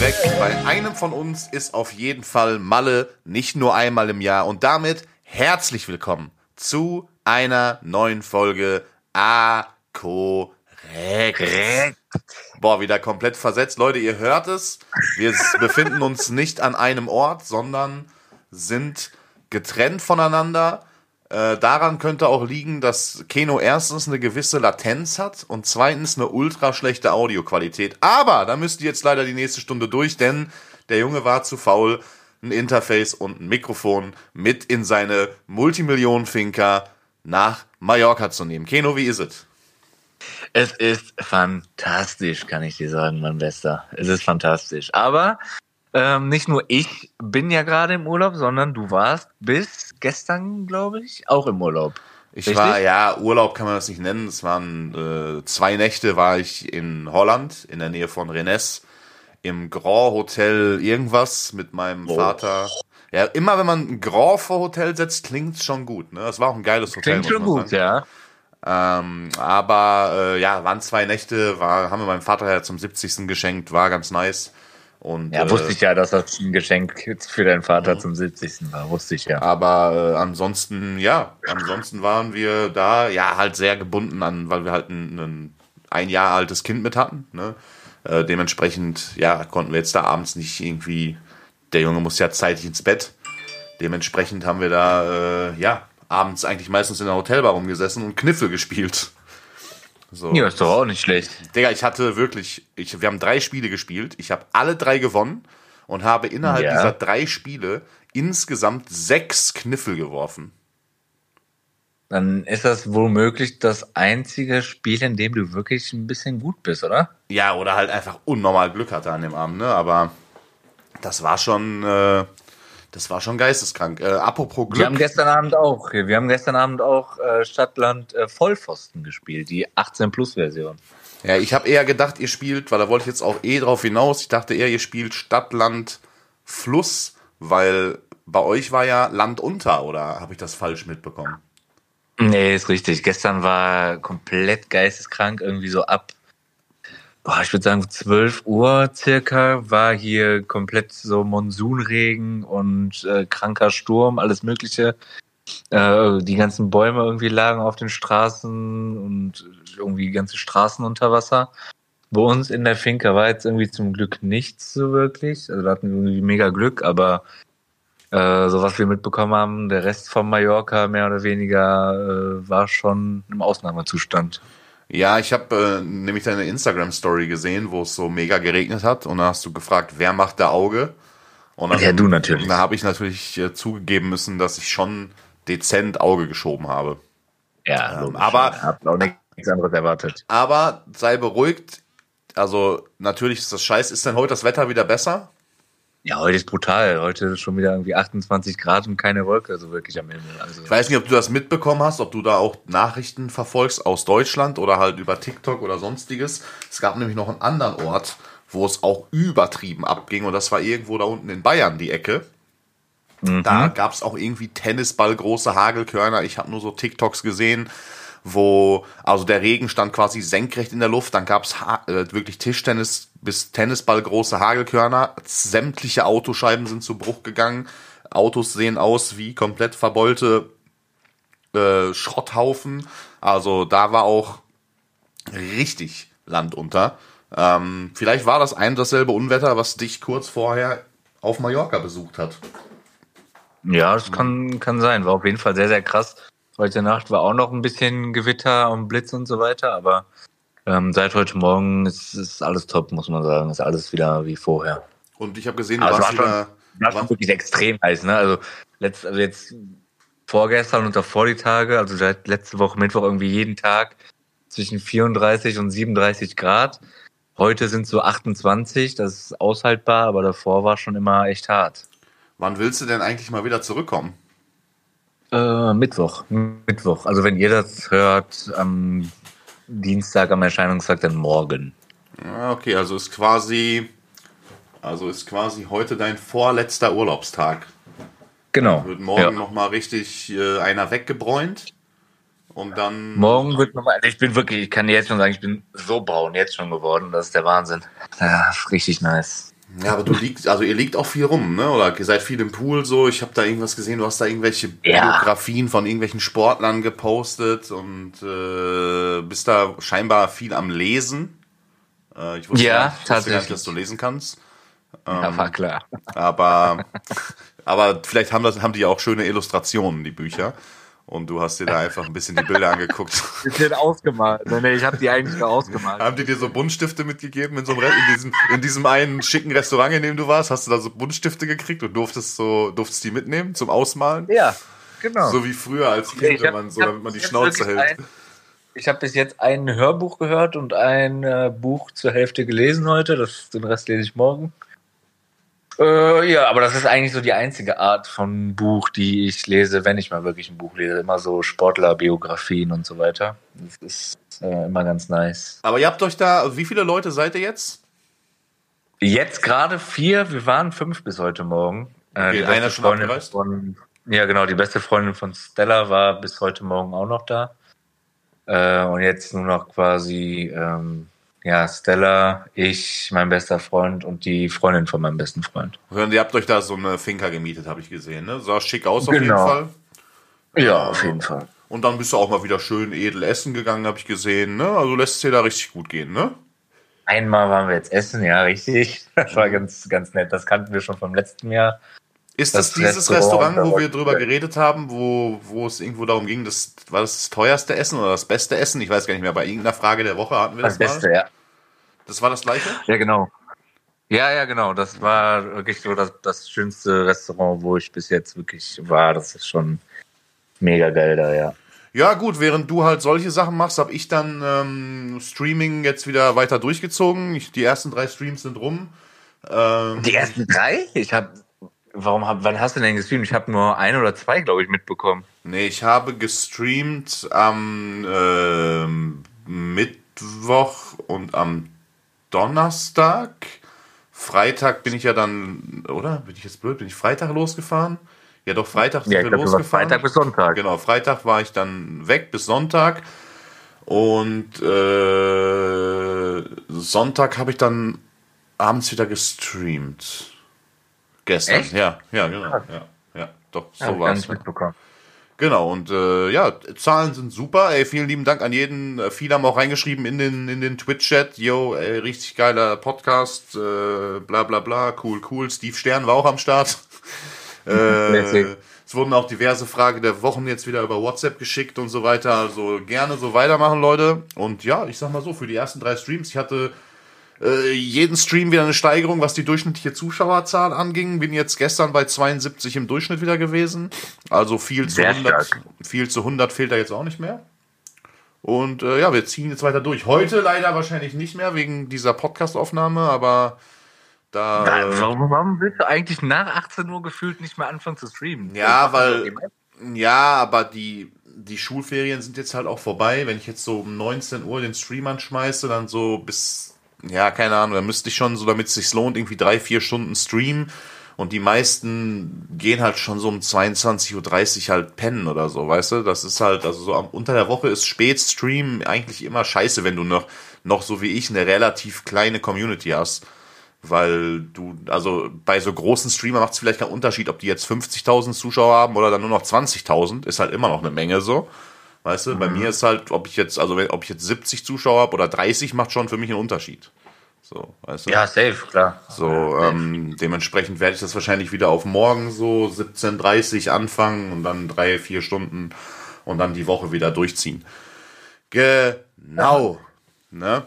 vorweg, bei einem von uns ist auf jeden Fall Malle nicht nur einmal im Jahr und damit herzlich willkommen zu einer neuen Folge A korrekt. Boah, wieder komplett versetzt. Leute, ihr hört es. Wir befinden uns nicht an einem Ort, sondern sind getrennt voneinander. Äh, daran könnte auch liegen, dass Keno erstens eine gewisse Latenz hat und zweitens eine ultra schlechte Audioqualität. Aber da müsst ihr jetzt leider die nächste Stunde durch, denn der Junge war zu faul, ein Interface und ein Mikrofon mit in seine Multimillionen-Finker nach Mallorca zu nehmen. Keno, wie ist es? Es ist fantastisch, kann ich dir sagen, mein Bester. Es ist fantastisch. Aber ähm, nicht nur ich bin ja gerade im Urlaub, sondern du warst bis gestern, glaube ich, auch im Urlaub. Ich Richtig? war, ja, Urlaub kann man das nicht nennen. Es waren äh, zwei Nächte war ich in Holland, in der Nähe von Rennes, im Grand Hotel irgendwas mit meinem oh. Vater. Ja, immer wenn man ein Grand vor Hotel setzt, klingt's schon gut. Ne? Das war auch ein geiles Hotel. Klingt schon gut, sagen. ja. Ähm, aber äh, ja, waren zwei Nächte, war, haben wir meinem Vater ja zum 70. geschenkt, war ganz nice. Und, ja, wusste äh, ich ja, dass das ein Geschenk für deinen Vater mhm. zum 70. war, wusste ich ja. Aber äh, ansonsten, ja, ansonsten waren wir da ja halt sehr gebunden an, weil wir halt ein, ein, ein Jahr altes Kind mit hatten. Ne? Äh, dementsprechend, ja, konnten wir jetzt da abends nicht irgendwie, der Junge muss ja zeitig ins Bett. Dementsprechend haben wir da, äh, ja, abends eigentlich meistens in der Hotelbar rumgesessen und Kniffel gespielt. So. Ja, ist doch auch nicht schlecht. Digga, ich hatte wirklich, ich, wir haben drei Spiele gespielt. Ich habe alle drei gewonnen und habe innerhalb ja. dieser drei Spiele insgesamt sechs Kniffel geworfen. Dann ist das womöglich das einzige Spiel, in dem du wirklich ein bisschen gut bist, oder? Ja, oder halt einfach unnormal Glück hatte an dem Abend, ne? Aber das war schon, äh, das war schon geisteskrank. Äh, apropos Glück. Wir haben gestern Abend auch, wir haben gestern Abend auch äh, Stadtland äh, Vollpfosten gespielt, die 18 Plus Version. Ja, ich habe eher gedacht, ihr spielt, weil da wollte ich jetzt auch eh drauf hinaus. Ich dachte eher, ihr spielt Stadtland Fluss, weil bei euch war ja Land unter, oder habe ich das falsch mitbekommen? Nee, ist richtig. Gestern war komplett geisteskrank, irgendwie so ab boah, ich würde sagen 12 Uhr circa war hier komplett so Monsunregen und äh, kranker Sturm, alles Mögliche. Äh, die ganzen Bäume irgendwie lagen auf den Straßen und irgendwie ganze Straßen unter Wasser. Bei uns in der Finca war jetzt irgendwie zum Glück nichts so wirklich. Also da hatten wir irgendwie mega Glück, aber äh, so was wir mitbekommen haben, der Rest von Mallorca mehr oder weniger äh, war schon im Ausnahmezustand. Ja, ich habe äh, nämlich deine Instagram-Story gesehen, wo es so mega geregnet hat. Und da hast du gefragt, wer macht der Auge? Und dann, ja, du natürlich. Da habe ich natürlich äh, zugegeben müssen, dass ich schon dezent Auge geschoben habe. Ja, ähm, aber ich habe auch nichts anderes erwartet. Aber sei beruhigt. Also natürlich ist das scheiße. Ist denn heute das Wetter wieder besser? Ja, heute ist brutal. Heute ist schon wieder irgendwie 28 Grad und keine Wolke, also wirklich am Himmel. Also ich weiß nicht, ob du das mitbekommen hast, ob du da auch Nachrichten verfolgst aus Deutschland oder halt über TikTok oder sonstiges. Es gab nämlich noch einen anderen Ort, wo es auch übertrieben abging und das war irgendwo da unten in Bayern die Ecke. Mhm. Da gab es auch irgendwie Tennisball große Hagelkörner. Ich habe nur so TikToks gesehen wo also der Regen stand quasi senkrecht in der Luft, dann gab's äh, wirklich Tischtennis bis Tennisball große Hagelkörner, sämtliche Autoscheiben sind zu Bruch gegangen, Autos sehen aus wie komplett verbeulte äh, Schrotthaufen, also da war auch richtig Land unter. Ähm, vielleicht war das ein dasselbe Unwetter, was dich kurz vorher auf Mallorca besucht hat. Ja, das kann, kann sein. War auf jeden Fall sehr, sehr krass. Heute Nacht war auch noch ein bisschen Gewitter und Blitz und so weiter, aber ähm, seit heute Morgen ist, ist alles top, muss man sagen. Ist alles wieder wie vorher. Und ich habe gesehen, du also warst war wieder. Schon, war schon wirklich extrem heiß, ne? Also, letzt, also jetzt vorgestern und davor die Tage, also seit letzte Woche Mittwoch irgendwie jeden Tag zwischen 34 und 37 Grad. Heute sind so 28, das ist aushaltbar, aber davor war schon immer echt hart. Wann willst du denn eigentlich mal wieder zurückkommen? Äh, Mittwoch. Mittwoch. Also wenn ihr das hört, am Dienstag am Erscheinungstag, dann morgen. Ah, okay, also ist quasi, also ist quasi heute dein vorletzter Urlaubstag. Genau. Dann wird morgen ja. nochmal richtig äh, einer weggebräunt. Und dann. Morgen wird nochmal. Ich bin wirklich, ich kann dir jetzt schon sagen, ich bin so braun jetzt schon geworden. Das ist der Wahnsinn. Ja, richtig nice. Ja, aber du liegt, also ihr liegt auch viel rum, ne? Oder ihr seid viel im Pool so. Ich habe da irgendwas gesehen, du hast da irgendwelche Ja. Biografien von irgendwelchen Sportlern gepostet und äh, bist da scheinbar viel am Lesen. Äh, ich wusste, Ja, nicht, ich wusste tatsächlich. nicht, dass du lesen kannst. ja, war klar. Aber, aber vielleicht haben, das, haben die ja auch schöne Illustrationen, die Bücher. Und du hast dir da einfach ein bisschen die Bilder angeguckt. Bisschen ausgemalt. Nee, nee, ich habe die eigentlich nur ausgemalt. Haben die dir so Buntstifte mitgegeben in so einem Re in diesem, in diesem einen schicken Restaurant, in dem du warst? Hast du da so Buntstifte gekriegt und durftest so durftest die mitnehmen zum Ausmalen? Ja, genau. So wie früher als Kind, ich wenn hab- man so, hab damit man die Schnauze hält. Ein, ich habe bis jetzt ein Hörbuch gehört und ein äh, Buch zur Hälfte gelesen heute. Das, den Rest lese ich morgen. Äh, ja, aber das ist eigentlich so die einzige Art von Buch, die ich lese, wenn ich mal wirklich ein Buch lese. Immer so Sportlerbiografien und so weiter. Das ist äh, immer ganz nice. Aber ihr habt euch da, wie viele Leute seid ihr jetzt? Jetzt gerade vier, wir waren fünf bis heute Morgen. Äh, Okay, die beste einer schon Freundin abgereist? von, ja, genau, die beste Freundin von Stella war bis heute Morgen auch noch da. Äh, und jetzt nur noch quasi, ähm, ja, Stella, ich, mein bester Freund und die Freundin von meinem besten Freund. Und ihr habt euch da so eine Finca gemietet, habe ich gesehen, ne? Sah schick aus auf Genau. jeden Fall. Ja, auf jeden Fall. Und dann bist du auch mal wieder schön edel essen gegangen, habe ich gesehen, ne? Also lässt es dir da richtig gut gehen, ne? Einmal waren wir jetzt essen, ja, richtig. Das war ganz, ganz nett. Das kannten wir schon vom letzten Jahr. Ist das, Das dieses Restaurant, Restaurant, wo wir drüber geredet haben, wo, wo es irgendwo darum ging, das war das, das teuerste Essen oder das beste Essen? Ich weiß gar nicht mehr. Bei irgendeiner Frage der Woche hatten wir das, Das Beste, mal. ja. Das war das gleiche? Ja, genau. Ja, ja, genau. Das war wirklich so das, das schönste Restaurant, wo ich bis jetzt wirklich war. Das ist schon mega geil da, ja. Ja, gut, während du halt solche Sachen machst, habe ich dann ähm, Streaming jetzt wieder weiter durchgezogen. Ich, die ersten drei Streams sind rum. Ähm, Die ersten drei? Ich habe. Warum hab, wann hast du denn gestreamt? Ich habe nur ein oder zwei, glaube ich, mitbekommen. Nee, ich habe gestreamt am ähm, Mittwoch und am Donnerstag. Freitag bin ich ja dann, oder? Bin ich jetzt blöd? Bin ich Freitag losgefahren? Ja, doch, Freitag sind Ja, wir warst losgefahren. Freitag bis Sonntag. Genau, Freitag war ich dann weg bis Sonntag. Und äh, Sonntag habe ich dann abends wieder gestreamt. Gestern, Echt? ja, ja, genau. Ja, ja, doch, so ich war es. mitbekommen. Genau, und äh, ja, Zahlen sind super. Ey, vielen lieben Dank an jeden. Äh, Viele haben auch reingeschrieben in den, in den Twitch-Chat. Yo, ey, richtig geiler Podcast, äh, bla bla bla, cool, cool. Steve Stern war auch am Start. äh, es wurden auch diverse Fragen der Wochen jetzt wieder über WhatsApp geschickt und so weiter. Also gerne so weitermachen, Leute. Und ja, ich sag mal so, für die ersten drei Streams, ich hatte äh, jeden Stream wieder eine Steigerung, was die durchschnittliche Zuschauerzahl anging. Bin jetzt gestern bei 72 im Durchschnitt wieder gewesen. Also viel zu Sehr 100, stark. viel zu 100 fehlt da jetzt auch nicht mehr. Und äh, ja, wir ziehen jetzt weiter durch. Heute leider wahrscheinlich nicht mehr wegen dieser Podcast-Aufnahme, aber da. äh, Warum, warum willst du eigentlich nach 18 Uhr gefühlt nicht mehr anfangen zu streamen? Ja, weil-. Ja, aber die, die Schulferien sind jetzt halt auch vorbei. Wenn ich jetzt so um 19 Uhr den Stream anschmeiße, dann so bis, ja, keine Ahnung, dann müsste ich schon so, damit es sich lohnt, irgendwie drei, vier Stunden streamen. Und die meisten gehen halt schon so um 22.30 Uhr halt pennen oder so, weißt du? Das ist halt, also so am, unter der Woche ist Spätstream eigentlich immer scheiße, wenn du noch, noch so wie ich eine relativ kleine Community hast. Weil du, also bei so großen Streamer macht es vielleicht keinen Unterschied, ob die jetzt 50.000 Zuschauer haben oder dann nur noch 20.000, ist halt immer noch eine Menge so. Weißt du, bei mir ist halt, ob ich jetzt, also ob ich jetzt 70 Zuschauer habe oder 30, macht schon für mich einen Unterschied. So, weißt du? Ja, safe, klar. So, ähm, dementsprechend werde ich das wahrscheinlich wieder auf morgen so 17.30 anfangen und dann drei, vier Stunden und dann die Woche wieder durchziehen. Genau. Ne?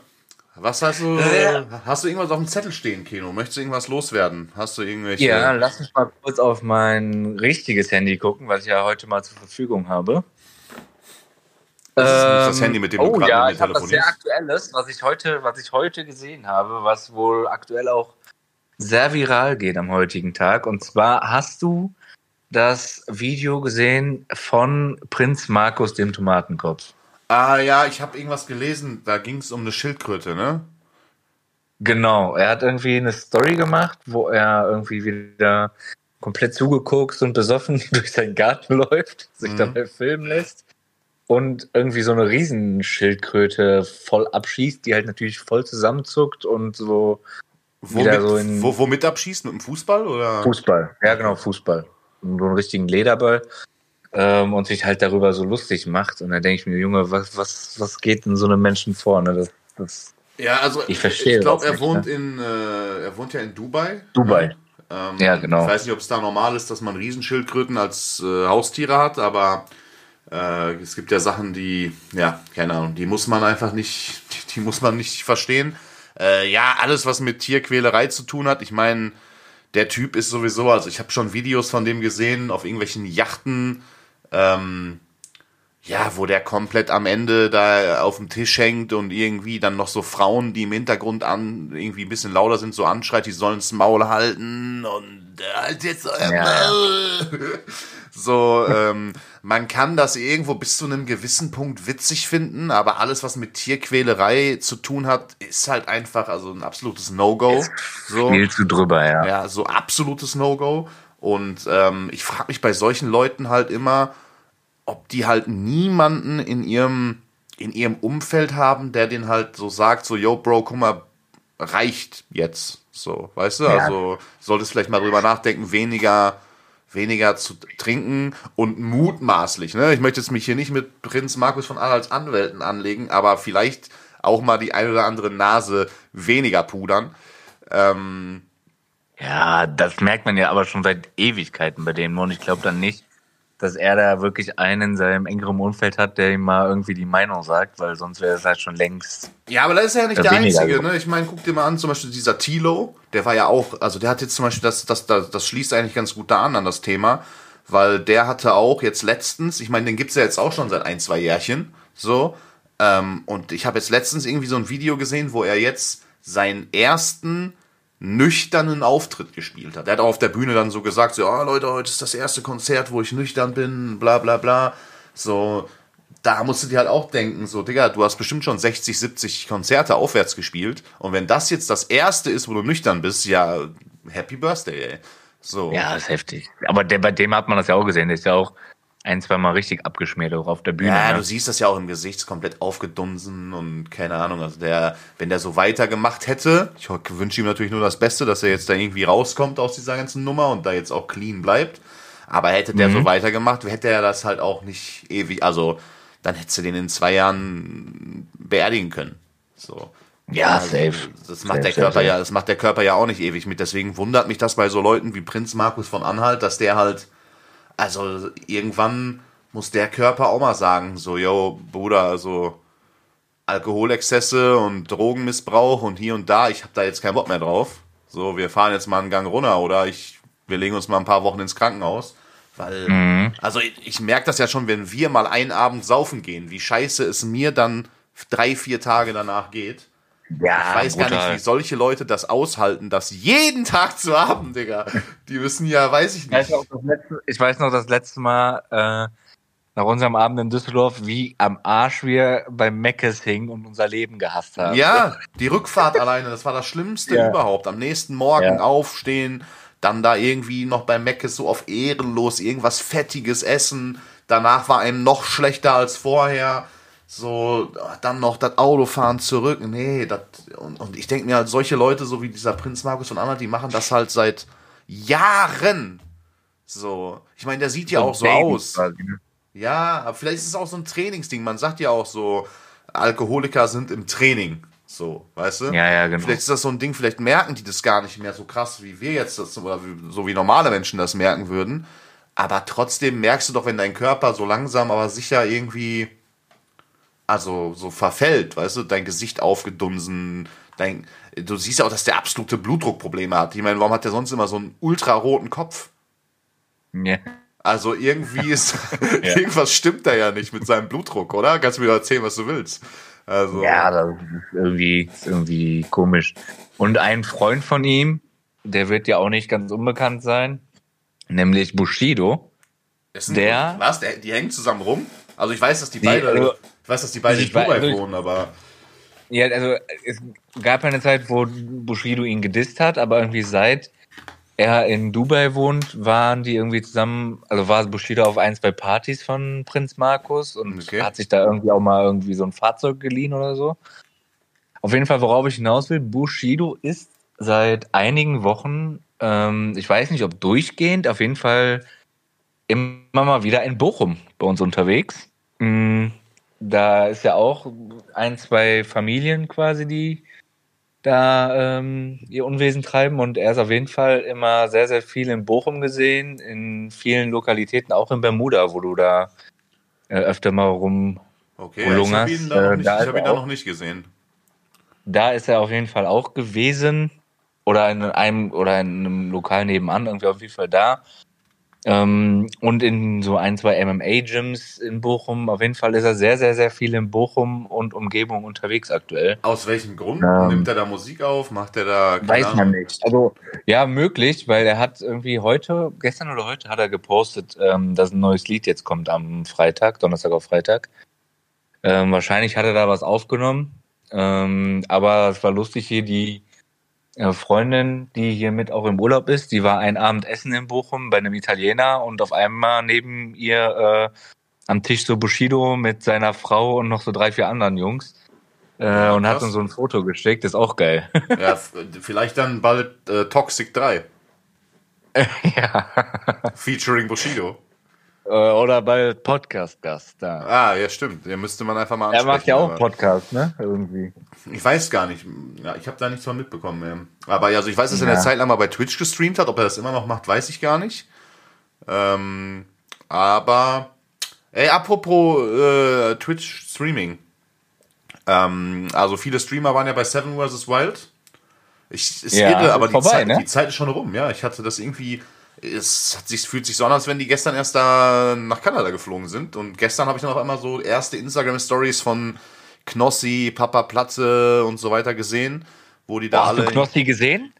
Was hast du, Ja. hast du irgendwas auf dem Zettel stehen, Keno? Möchtest du irgendwas loswerden? Hast du irgendwelche? Ja, lass mich mal kurz auf mein richtiges Handy gucken, was ich ja heute mal zur Verfügung habe. Das ist nicht das Ähm, Handy, mit dem du oh, gerade ja, mit mir ich habe was sehr telefonierst. Aktuelles, was ich heute, was ich heute gesehen habe, was wohl aktuell auch sehr viral geht am heutigen Tag. Und zwar hast du das Video gesehen von Prinz Markus dem Tomatenkopf. Ah ja, ich habe irgendwas gelesen, da ging es um eine Schildkröte, ne? Genau, er hat irgendwie eine Story gemacht, wo er irgendwie wieder komplett zugeguckt und besoffen durch seinen Garten läuft, sich Mhm. dabei filmen lässt und irgendwie so eine Riesenschildkröte voll abschießt, die halt natürlich voll zusammenzuckt und so Womit, so wo, womit abschießt? Mit dem Fußball oder? Fußball, ja genau, Fußball. So einen richtigen Lederball ähm, und sich halt darüber so lustig macht. Und dann denke ich mir, Junge, was, was, was geht in so einem Menschen vor? Ne? Das, das, ja, also ich verstehe. Ich glaube, er wohnt ne? in, äh, er wohnt ja in Dubai. Dubai. Ähm, ja, genau. Ich weiß nicht, ob es da normal ist, dass man Riesenschildkröten als äh, Haustiere hat, aber äh, es gibt ja Sachen, die, ja, keine Ahnung, die muss man einfach nicht, die, die muss man nicht verstehen. Äh, ja, alles, was mit Tierquälerei zu tun hat. Ich meine, der Typ ist sowieso, also ich habe schon Videos von dem gesehen auf irgendwelchen Yachten, ähm, ja, wo der komplett am Ende da auf dem Tisch hängt und irgendwie dann noch so Frauen, die im Hintergrund an irgendwie ein bisschen lauter sind, so anschreit, die sollen das Maul halten und äh, halt jetzt euer ja. Maul. So, ähm, man kann das irgendwo bis zu einem gewissen Punkt witzig finden, aber alles, was mit Tierquälerei zu tun hat, ist halt einfach also ein absolutes No-Go. So, viel zu drüber, ja. Ja, so absolutes No-Go. Und ähm, ich frage mich bei solchen Leuten halt immer, ob die halt niemanden in ihrem in ihrem Umfeld haben, der den halt so sagt, so, yo, Bro, guck mal, reicht jetzt. So, weißt du? Ja. Also solltest vielleicht mal drüber nachdenken, weniger weniger zu trinken und mutmaßlich, ne? Ich möchte jetzt mich hier nicht mit Prinz Markus von Anhalts Anwälten anlegen, aber vielleicht auch mal die ein oder andere Nase weniger pudern. Ähm, ja, das merkt man ja aber schon seit Ewigkeiten bei dem und ich glaube dann nicht, dass er da wirklich einen in seinem engeren Umfeld hat, der ihm mal irgendwie die Meinung sagt, weil sonst wäre es halt schon längst. Ja, aber das ist ja nicht der Einzige, ne? Ich meine, guck dir mal an, zum Beispiel dieser Tilo, der war ja auch, also der hat jetzt zum Beispiel, das, das, das, das schließt eigentlich ganz gut da an, an das Thema, weil der hatte auch jetzt letztens, ich meine, den gibt's ja jetzt auch schon seit ein, zwei Jährchen, so, ähm, und ich habe jetzt letztens irgendwie so ein Video gesehen, wo er jetzt seinen ersten nüchternen Auftritt gespielt hat. Er hat auch auf der Bühne dann so gesagt, so, oh Leute, heute ist das erste Konzert, wo ich nüchtern bin, bla bla bla. So, da musst du dir halt auch denken, so, Digga, du hast bestimmt schon 60, 70 Konzerte aufwärts gespielt. Und wenn das jetzt das erste ist, wo du nüchtern bist, ja, Happy Birthday, ey. So. Ja, ist heftig. Aber der, bei dem hat man das ja auch gesehen. Der ist ja auch ein, zwei Mal richtig abgeschmiert auch auf der Bühne. Ja, ne? du siehst das ja auch im Gesicht, komplett aufgedunsen und keine Ahnung. Also der, wenn der so weitergemacht hätte, ich wünsche ihm natürlich nur das Beste, dass er jetzt da irgendwie rauskommt aus dieser ganzen Nummer und da jetzt auch clean bleibt. Aber hätte der mhm. so weitergemacht, hätte er das halt auch nicht ewig, also dann hättest du den in zwei Jahren beerdigen können. So. Ja, also, safe. Das macht safe, der Körper safe. ja, das macht der Körper ja auch nicht ewig mit. Deswegen wundert mich das bei so Leuten wie Prinz Markus von Anhalt, dass der halt also irgendwann muss der Körper auch mal sagen, so, yo, Bruder, also Alkoholexzesse und Drogenmissbrauch und hier und da, ich habe da jetzt keinen Bock mehr drauf. So, wir fahren jetzt mal einen Gang runter oder ich, wir legen uns mal ein paar Wochen ins Krankenhaus. Weil, mhm. also ich, ich merke das ja schon, wenn wir mal einen Abend saufen gehen, wie scheiße es mir dann drei, vier Tage danach geht. Ja, ich weiß brutal. gar nicht, wie solche Leute das aushalten, das jeden Tag zu haben, Digga. Die müssen ja, weiß ich nicht. Ich weiß noch das letzte, ich weiß noch das letzte Mal äh, nach unserem Abend in Düsseldorf, wie am Arsch wir beim Meckes hingen und unser Leben gehasst haben. Ja, die Rückfahrt alleine, das war das Schlimmste ja. überhaupt. Am nächsten Morgen ja. aufstehen, dann da irgendwie noch beim Meckes so auf ehrenlos irgendwas Fettiges essen. Danach war einem noch schlechter als vorher so dann noch das Autofahren zurück. Nee, das und, und ich denke mir halt, solche Leute, so wie dieser Prinz Markus von Anhalt, die machen das halt seit Jahren. So, ich meine, der sieht ja so auch so aus. Ne? Ja, aber vielleicht ist es auch so ein Trainingsding. Man sagt ja auch so, Alkoholiker sind im Training. So, weißt du? Ja, ja, genau. Vielleicht ist das so ein Ding, vielleicht merken die das gar nicht mehr so krass, wie wir jetzt das, oder so wie normale Menschen das merken würden. Aber trotzdem merkst du doch, wenn dein Körper so langsam, aber sicher irgendwie also so verfällt, weißt du, dein Gesicht aufgedunsen, dein, du siehst ja auch, dass der absolute Blutdruckprobleme hat. Ich meine, warum hat der sonst immer so einen ultraroten Kopf? Ja. Also irgendwie ist, ja. irgendwas stimmt da ja nicht mit seinem Blutdruck, oder? Kannst du mir erzählen, was du willst. Also. Ja, das ist irgendwie, ist irgendwie komisch. Und ein Freund von ihm, der wird ja auch nicht ganz unbekannt sein, nämlich Bushido. der, was? Der, die hängen zusammen rum? Also ich weiß, dass die, die beide, also, ich weiß, dass die beide in Dubai also wohnen, aber. Ja, also es gab eine Zeit, wo Bushido ihn gedisst hat, aber irgendwie seit er in Dubai wohnt, waren die irgendwie zusammen, also war Bushido auf ein, zwei Partys von Prinz Markus und okay. hat sich da irgendwie auch mal irgendwie so ein Fahrzeug geliehen oder so. Auf jeden Fall, worauf ich hinaus will, Bushido ist seit einigen Wochen, ähm, ich weiß nicht, ob durchgehend, auf jeden Fall immer mal wieder in Bochum bei uns unterwegs. Mm, da ist ja auch ein, zwei Familien quasi, die da ähm, ihr Unwesen treiben und er ist auf jeden Fall immer sehr, sehr viel in Bochum gesehen, in vielen Lokalitäten, auch in Bermuda, wo du da äh, öfter mal rum Okay, ich habe ihn, da noch Äh, nicht, da ich hab ihn da auch- noch nicht gesehen. Da ist er auf jeden Fall auch gewesen. Oder in einem oder in einem Lokal nebenan, irgendwie auf jeden Fall da. Ähm, und in so ein, zwei MMA-Gyms in Bochum. Auf jeden Fall ist er sehr, sehr, sehr viel in Bochum und Umgebung unterwegs aktuell. Aus welchem Grund? Ähm, Nimmt er da Musik auf? Macht er da. Weiß Ahnung. man nicht. Also, ja, möglich, weil er hat irgendwie heute, gestern oder heute hat er gepostet, ähm, dass ein neues Lied jetzt kommt am Freitag, Donnerstag auf Freitag. Ähm, wahrscheinlich hat er da was aufgenommen. Ähm, aber es war lustig hier, die Freundin, die hier mit auch im Urlaub ist, die war ein Abend essen in Bochum bei einem Italiener und auf einmal neben ihr äh, am Tisch so Bushido mit seiner Frau und noch so drei, vier anderen Jungs. Äh, Ja, und hat uns so ein Foto geschickt, ist auch geil. Ja, vielleicht dann bald äh, Toxic 3. ja. Featuring Bushido. Äh, Oder bei Podcast-Gast da. Ah, ja, stimmt. Den müsste man einfach mal Er ansprechen. macht ja auch Podcast, ne? Irgendwie. Ich weiß gar nicht. Ja, ich habe da nichts von mitbekommen. Ähm. Aber ja, also ich weiß, dass er Ja. eine Zeit lang mal bei Twitch gestreamt hat. Ob er das immer noch macht, weiß ich gar nicht. Ähm, aber, ey, apropos äh, Twitch-Streaming. Ähm, also viele Streamer waren ja bei Seven vs. Wild. Ich, ist Ja, irre, aber die, vorbei, Zeit, ne? die Zeit ist schon rum. Ja, ich hatte das irgendwie. Es hat sich, fühlt sich so an, als wenn die gestern erst da nach Kanada geflogen sind. Und gestern habe ich dann auf einmal so erste Instagram-Stories von Knossi, Papa Platze und so weiter gesehen, wo die da Boah, hast alle. du Knossi gesehen?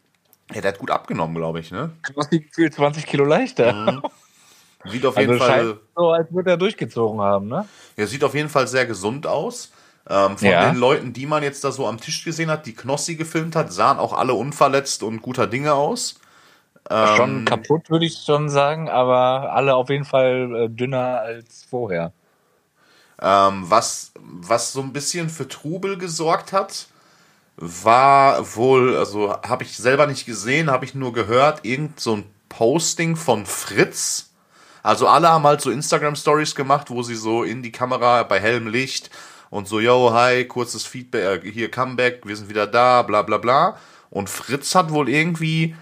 ja, der hat gut abgenommen, glaube ich, ne? Knossi gefühlt 20 Kilo leichter. Sieht auf jeden Also Fall. so, als würde er durchgezogen haben, ne? Ja, sieht auf jeden Fall sehr gesund aus. Ähm, von Ja. den Leuten, die man jetzt da so am Tisch gesehen hat, die Knossi gefilmt hat, sahen auch alle unverletzt und guter Dinge aus. Ähm, schon kaputt, würde ich schon sagen, aber alle auf jeden Fall äh, dünner als vorher. Ähm, was, was so ein bisschen für Trubel gesorgt hat, war wohl, also habe ich selber nicht gesehen, habe ich nur gehört, irgend so ein Posting von Fritz. Also alle haben halt so Instagram-Stories gemacht, wo sie so in die Kamera bei hellem Licht und so, yo, hi, kurzes Feedback, äh, hier Comeback, wir sind wieder da, bla bla bla. Und Fritz hat wohl irgendwie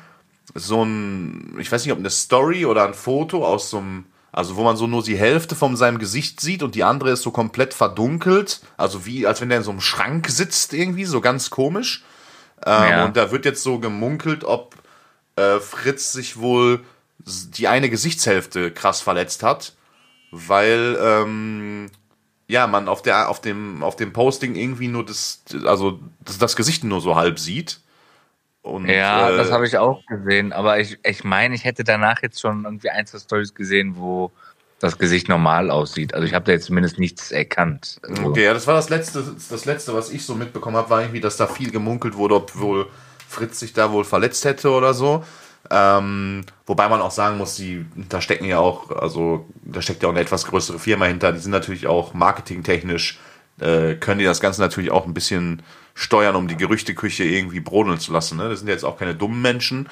so ein, ich weiß nicht, ob eine Story oder ein Foto aus so einem, also wo man so nur die Hälfte von seinem Gesicht sieht und die andere ist so komplett verdunkelt, also wie, als wenn der in so einem Schrank sitzt irgendwie, so ganz komisch. Ähm, Ja. Und da wird jetzt so gemunkelt, ob äh, Fritz sich wohl die eine Gesichtshälfte krass verletzt hat, weil ähm, ja man auf der auf dem auf dem Posting irgendwie nur das also das, das Gesicht nur so halb sieht. Und, Ja, äh, das habe ich auch gesehen, aber ich, ich meine, ich hätte danach jetzt schon irgendwie ein, zwei Stories gesehen, wo das Gesicht normal aussieht. Also ich habe da jetzt zumindest nichts erkannt. Also, Okay, ja, das war das letzte, das letzte, was ich so mitbekommen habe, war irgendwie, dass da viel gemunkelt wurde, ob wohl Fritz sich da wohl verletzt hätte oder so. Ähm, wobei man auch sagen muss, die, da stecken ja auch, also da steckt ja auch eine etwas größere Firma hinter. Die sind natürlich auch marketingtechnisch, äh, können die das Ganze natürlich auch ein bisschen steuern, um die Gerüchteküche irgendwie brodeln zu lassen. Ne? Das sind jetzt auch keine dummen Menschen.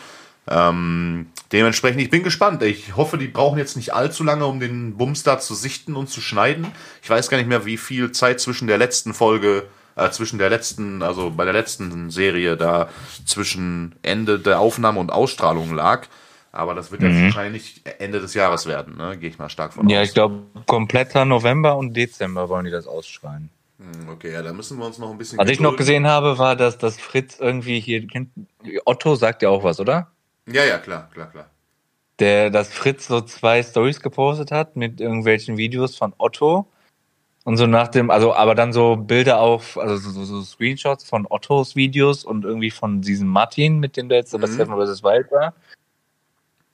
Ähm, dementsprechend, ich bin gespannt. Ich hoffe, die brauchen jetzt nicht allzu lange, um den Bums da zu sichten und zu schneiden. Ich weiß gar nicht mehr, wie viel Zeit zwischen der letzten Folge, äh, zwischen der letzten, also bei der letzten Serie da zwischen Ende der Aufnahme und Ausstrahlung lag. Aber das wird jetzt wahrscheinlich Ende des Jahres werden, ne? Gehe ich mal stark von ja, aus. ich glaube, kompletter November und Dezember wollen die das ausstrahlen. Hm, Okay, ja, da müssen wir uns noch ein bisschen. Was ich noch gedulden. gesehen habe, war, dass, dass Fritz irgendwie hier, kennt, Otto sagt ja auch was, oder? Ja, ja, klar, klar, klar. Der, dass Fritz so zwei Stories gepostet hat mit irgendwelchen Videos von Otto. Und so nach dem, also, aber dann so Bilder auf, also so, so, Screenshots von Ottos Videos und irgendwie von diesem Martin, mit dem der jetzt bei Mhm. Seven vs. Wild war.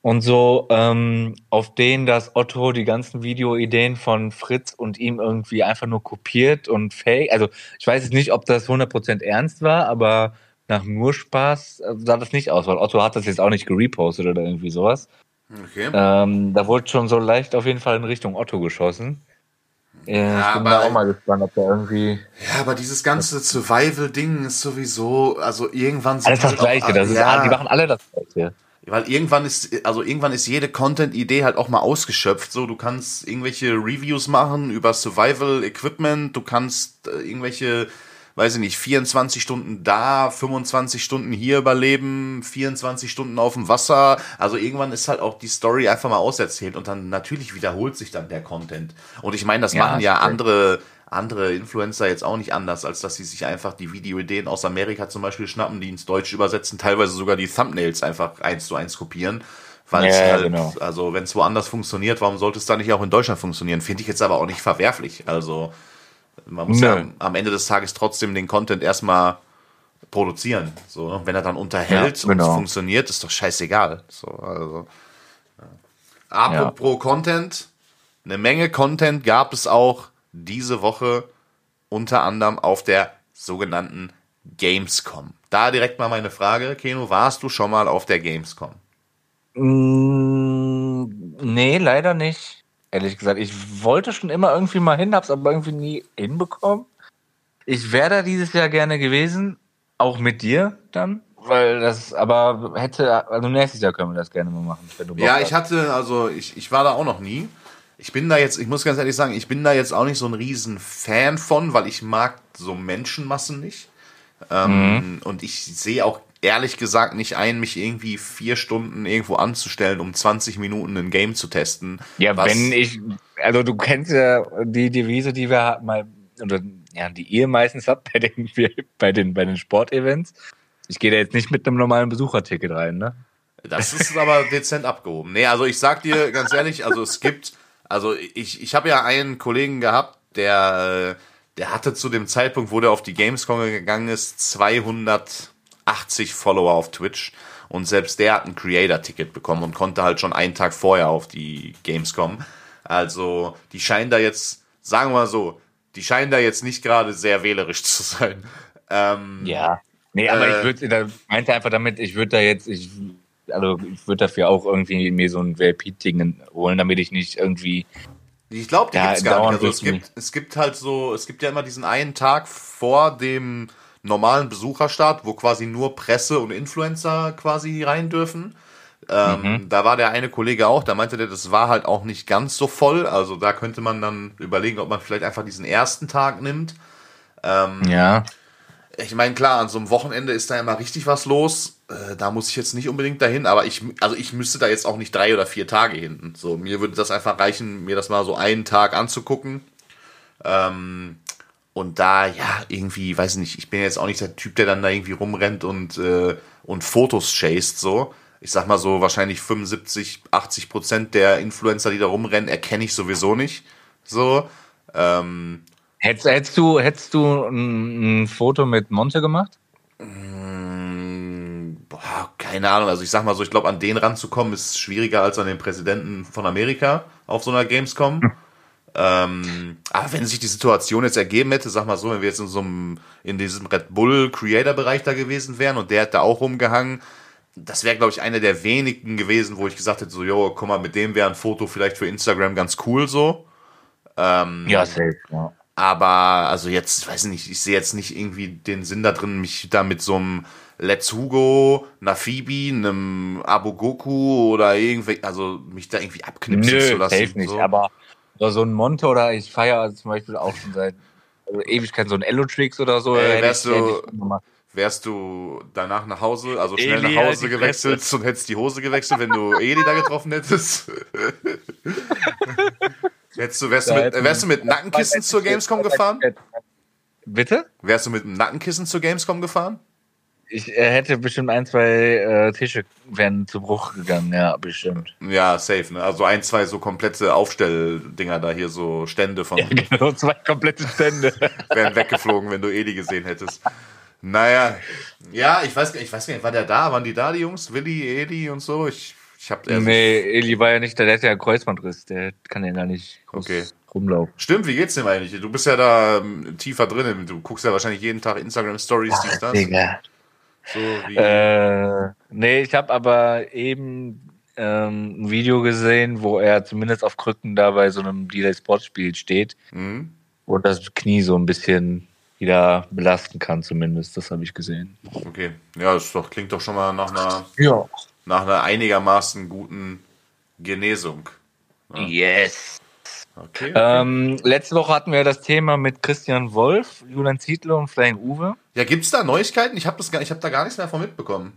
Und so, ähm, auf denen, dass Otto die ganzen Videoideen von Fritz und ihm irgendwie einfach nur kopiert und fake. Also, ich weiß jetzt nicht, ob das 100% ernst war, aber nach nur Spaß äh, sah das nicht aus, weil Otto hat das jetzt auch nicht gerepostet oder irgendwie sowas. Okay. Ähm, da wurde schon so leicht auf jeden Fall in Richtung Otto geschossen. Ja, ich bin da auch mal gespannt, ob der irgendwie. Ja, aber dieses ganze Survival-Ding ist sowieso, also irgendwann sind Alles das halt Gleiche, auch, das ist, ja, die machen alle das Gleiche. Weil irgendwann ist, also irgendwann ist jede Content-Idee halt auch mal ausgeschöpft. So, du kannst irgendwelche Reviews machen über Survival-Equipment, du kannst äh, irgendwelche weiß ich nicht, 24 Stunden da, 25 Stunden hier überleben, 24 Stunden auf dem Wasser. Also irgendwann ist halt auch die Story einfach mal auserzählt und dann natürlich wiederholt sich dann der Content. Und ich meine, das ja, machen ja andere andere Influencer jetzt auch nicht anders, als dass sie sich einfach die Videoideen aus Amerika zum Beispiel schnappen, die ins Deutsche übersetzen, teilweise sogar die Thumbnails einfach eins zu eins kopieren. Weil es halt, genau. also wenn es woanders funktioniert, warum sollte es dann nicht auch in Deutschland funktionieren? Finde ich jetzt aber auch nicht verwerflich. Also man muss ja am Ende des Tages trotzdem den Content erstmal produzieren. So, ne? wenn er dann unterhält ja, genau. und funktioniert, ist doch scheißegal. So, also, ja. Apropos ja. Content, eine Menge Content gab es auch diese Woche unter anderem auf der sogenannten Gamescom. Da direkt mal meine Frage, Keno, warst du schon mal auf der Gamescom? Mm, nee, leider nicht ehrlich gesagt. Ich wollte schon immer irgendwie mal hin, hab's aber irgendwie nie hinbekommen. Ich wäre da dieses Jahr gerne gewesen, auch mit dir dann, weil das aber hätte, also nächstes Jahr können wir das gerne mal machen. Wenn du Bock ja, ich hatte, also ich, ich war da auch noch nie. Ich bin da jetzt, ich muss ganz ehrlich sagen, ich bin da jetzt auch nicht so ein riesen Fan von, weil ich mag so Menschenmassen nicht. Ähm, mhm. Und ich sehe auch ehrlich gesagt nicht ein, mich irgendwie vier Stunden irgendwo anzustellen, um 20 Minuten ein Game zu testen. Ja, wenn ich, also du kennst ja die Devise, die wir mal, oder ja, die ihr meistens habt bei den, bei den, bei den Sportevents. Ich gehe da jetzt nicht mit einem normalen Besucherticket rein, ne? Das ist aber dezent abgehoben. Nee, also ich sag dir ganz ehrlich, also es gibt, also ich, ich habe ja einen Kollegen gehabt, der, der hatte zu dem Zeitpunkt, wo der auf die Gamescom gegangen ist, 200 80 Follower auf Twitch und selbst der hat ein Creator-Ticket bekommen und konnte halt schon einen Tag vorher auf die Gamescom. Also die scheinen da jetzt, sagen wir mal so, die scheinen da jetzt nicht gerade sehr wählerisch zu sein. Ähm, ja. Nee, aber äh, ich würde, da meinte einfach damit, ich würde da jetzt, ich, also ich würde dafür auch irgendwie mir so ein VIP-Ding holen, damit ich nicht irgendwie. Ich glaube, die ja, gibt's gar nicht. Also es gibt, es gibt halt so, es gibt ja immer diesen einen Tag vor dem normalen Besucherstart, wo quasi nur Presse und Influencer quasi rein dürfen. Ähm, mhm. Da war der eine Kollege auch, da meinte der, das war halt auch nicht ganz so voll. Also da könnte man dann überlegen, ob man vielleicht einfach diesen ersten Tag nimmt. Ähm, ja. Ich meine, klar, an so einem Wochenende ist da immer richtig was los. Äh, da muss ich jetzt nicht unbedingt dahin, aber ich, also ich müsste da jetzt auch nicht drei oder vier Tage hin. So, mir würde das einfach reichen, mir das mal so einen Tag anzugucken. Ähm, und da, ja, irgendwie, weiß ich nicht, ich bin jetzt auch nicht der Typ, der dann da irgendwie rumrennt und, äh, und Fotos chased, so. Ich sag mal so, wahrscheinlich 75, 80 Prozent der Influencer, die da rumrennen, erkenne ich sowieso nicht. So. Ähm, hättest, hättest du, hättest du ein, ein Foto mit Monte gemacht? Mm, boah, keine Ahnung. Also ich sag mal so, ich glaube, an den ranzukommen ist schwieriger als an den Präsidenten von Amerika auf so einer Gamescom. Hm. Ähm, aber wenn sich die Situation jetzt ergeben hätte, sag mal so, wenn wir jetzt in so einem, in diesem Red Bull Creator Bereich da gewesen wären und der hätte auch rumgehangen, das wäre, glaube ich, einer der wenigen gewesen, wo ich gesagt hätte, so, jo, guck mal, mit dem wäre ein Foto vielleicht für Instagram ganz cool so. Ähm, ja, safe, ja. Aber, also jetzt, weiß ich nicht, ich sehe jetzt nicht irgendwie den Sinn da drin, mich da mit so einem Let's Hugo, einer Phoebe, einem Abogoku oder irgendwie, also mich da irgendwie abknipsen Nö, zu lassen. Safe nicht, so. aber so ein Monte oder ich feiere also zum Beispiel auch schon seit also Ewigkeit so ein Elotrix oder so. Äh, wärst, du, wärst du danach nach Hause, also schnell Eli, nach Hause gewechselt und hättest die Hose gewechselt, wenn du Eli da getroffen hättest? hättest du, wärst, du mit, wärst du mit Nackenkissen zur Gamescom gefahren? Bitte? Wärst du mit einem Nackenkissen zur Gamescom gefahren? Ich hätte bestimmt ein, zwei äh, Tische wären zu Bruch gegangen, ja, bestimmt. Ja, safe, ne? Also ein, zwei so komplette Aufstelldinger da hier, so Stände von. Ja, genau, zwei komplette Stände. wären weggeflogen, wenn du Edi gesehen hättest. Naja, ja, ich weiß, ich weiß gar nicht, war der da? Waren die da, die Jungs? Willi, Edi und so? Ich, ich hab Nee, Eli war ja nicht da, der hat ja einen Kreuzbandriss, der kann ja gar nicht okay. rumlaufen. Stimmt, wie geht's dem eigentlich? Du bist ja da ähm, tiefer drin, du guckst ja wahrscheinlich jeden Tag Instagram Stories, dies, das. Digga. So wie äh, nee, ich habe aber eben ähm, ein Video gesehen, wo er zumindest auf Krücken da bei so einem Delay Sportspiel steht Mhm. und das Knie so ein bisschen wieder belasten kann, zumindest. Das habe ich gesehen. Okay. Ja, das doch, klingt doch schon mal nach einer, Ja. Nach einer einigermaßen guten Genesung. Yes. Okay. okay. Ähm, letzte Woche hatten wir das Thema mit Christian Wolf, Julian Zietlow und Flying Uwe. ja, gibt's da Neuigkeiten? Ich habe hab da gar nichts mehr von mitbekommen.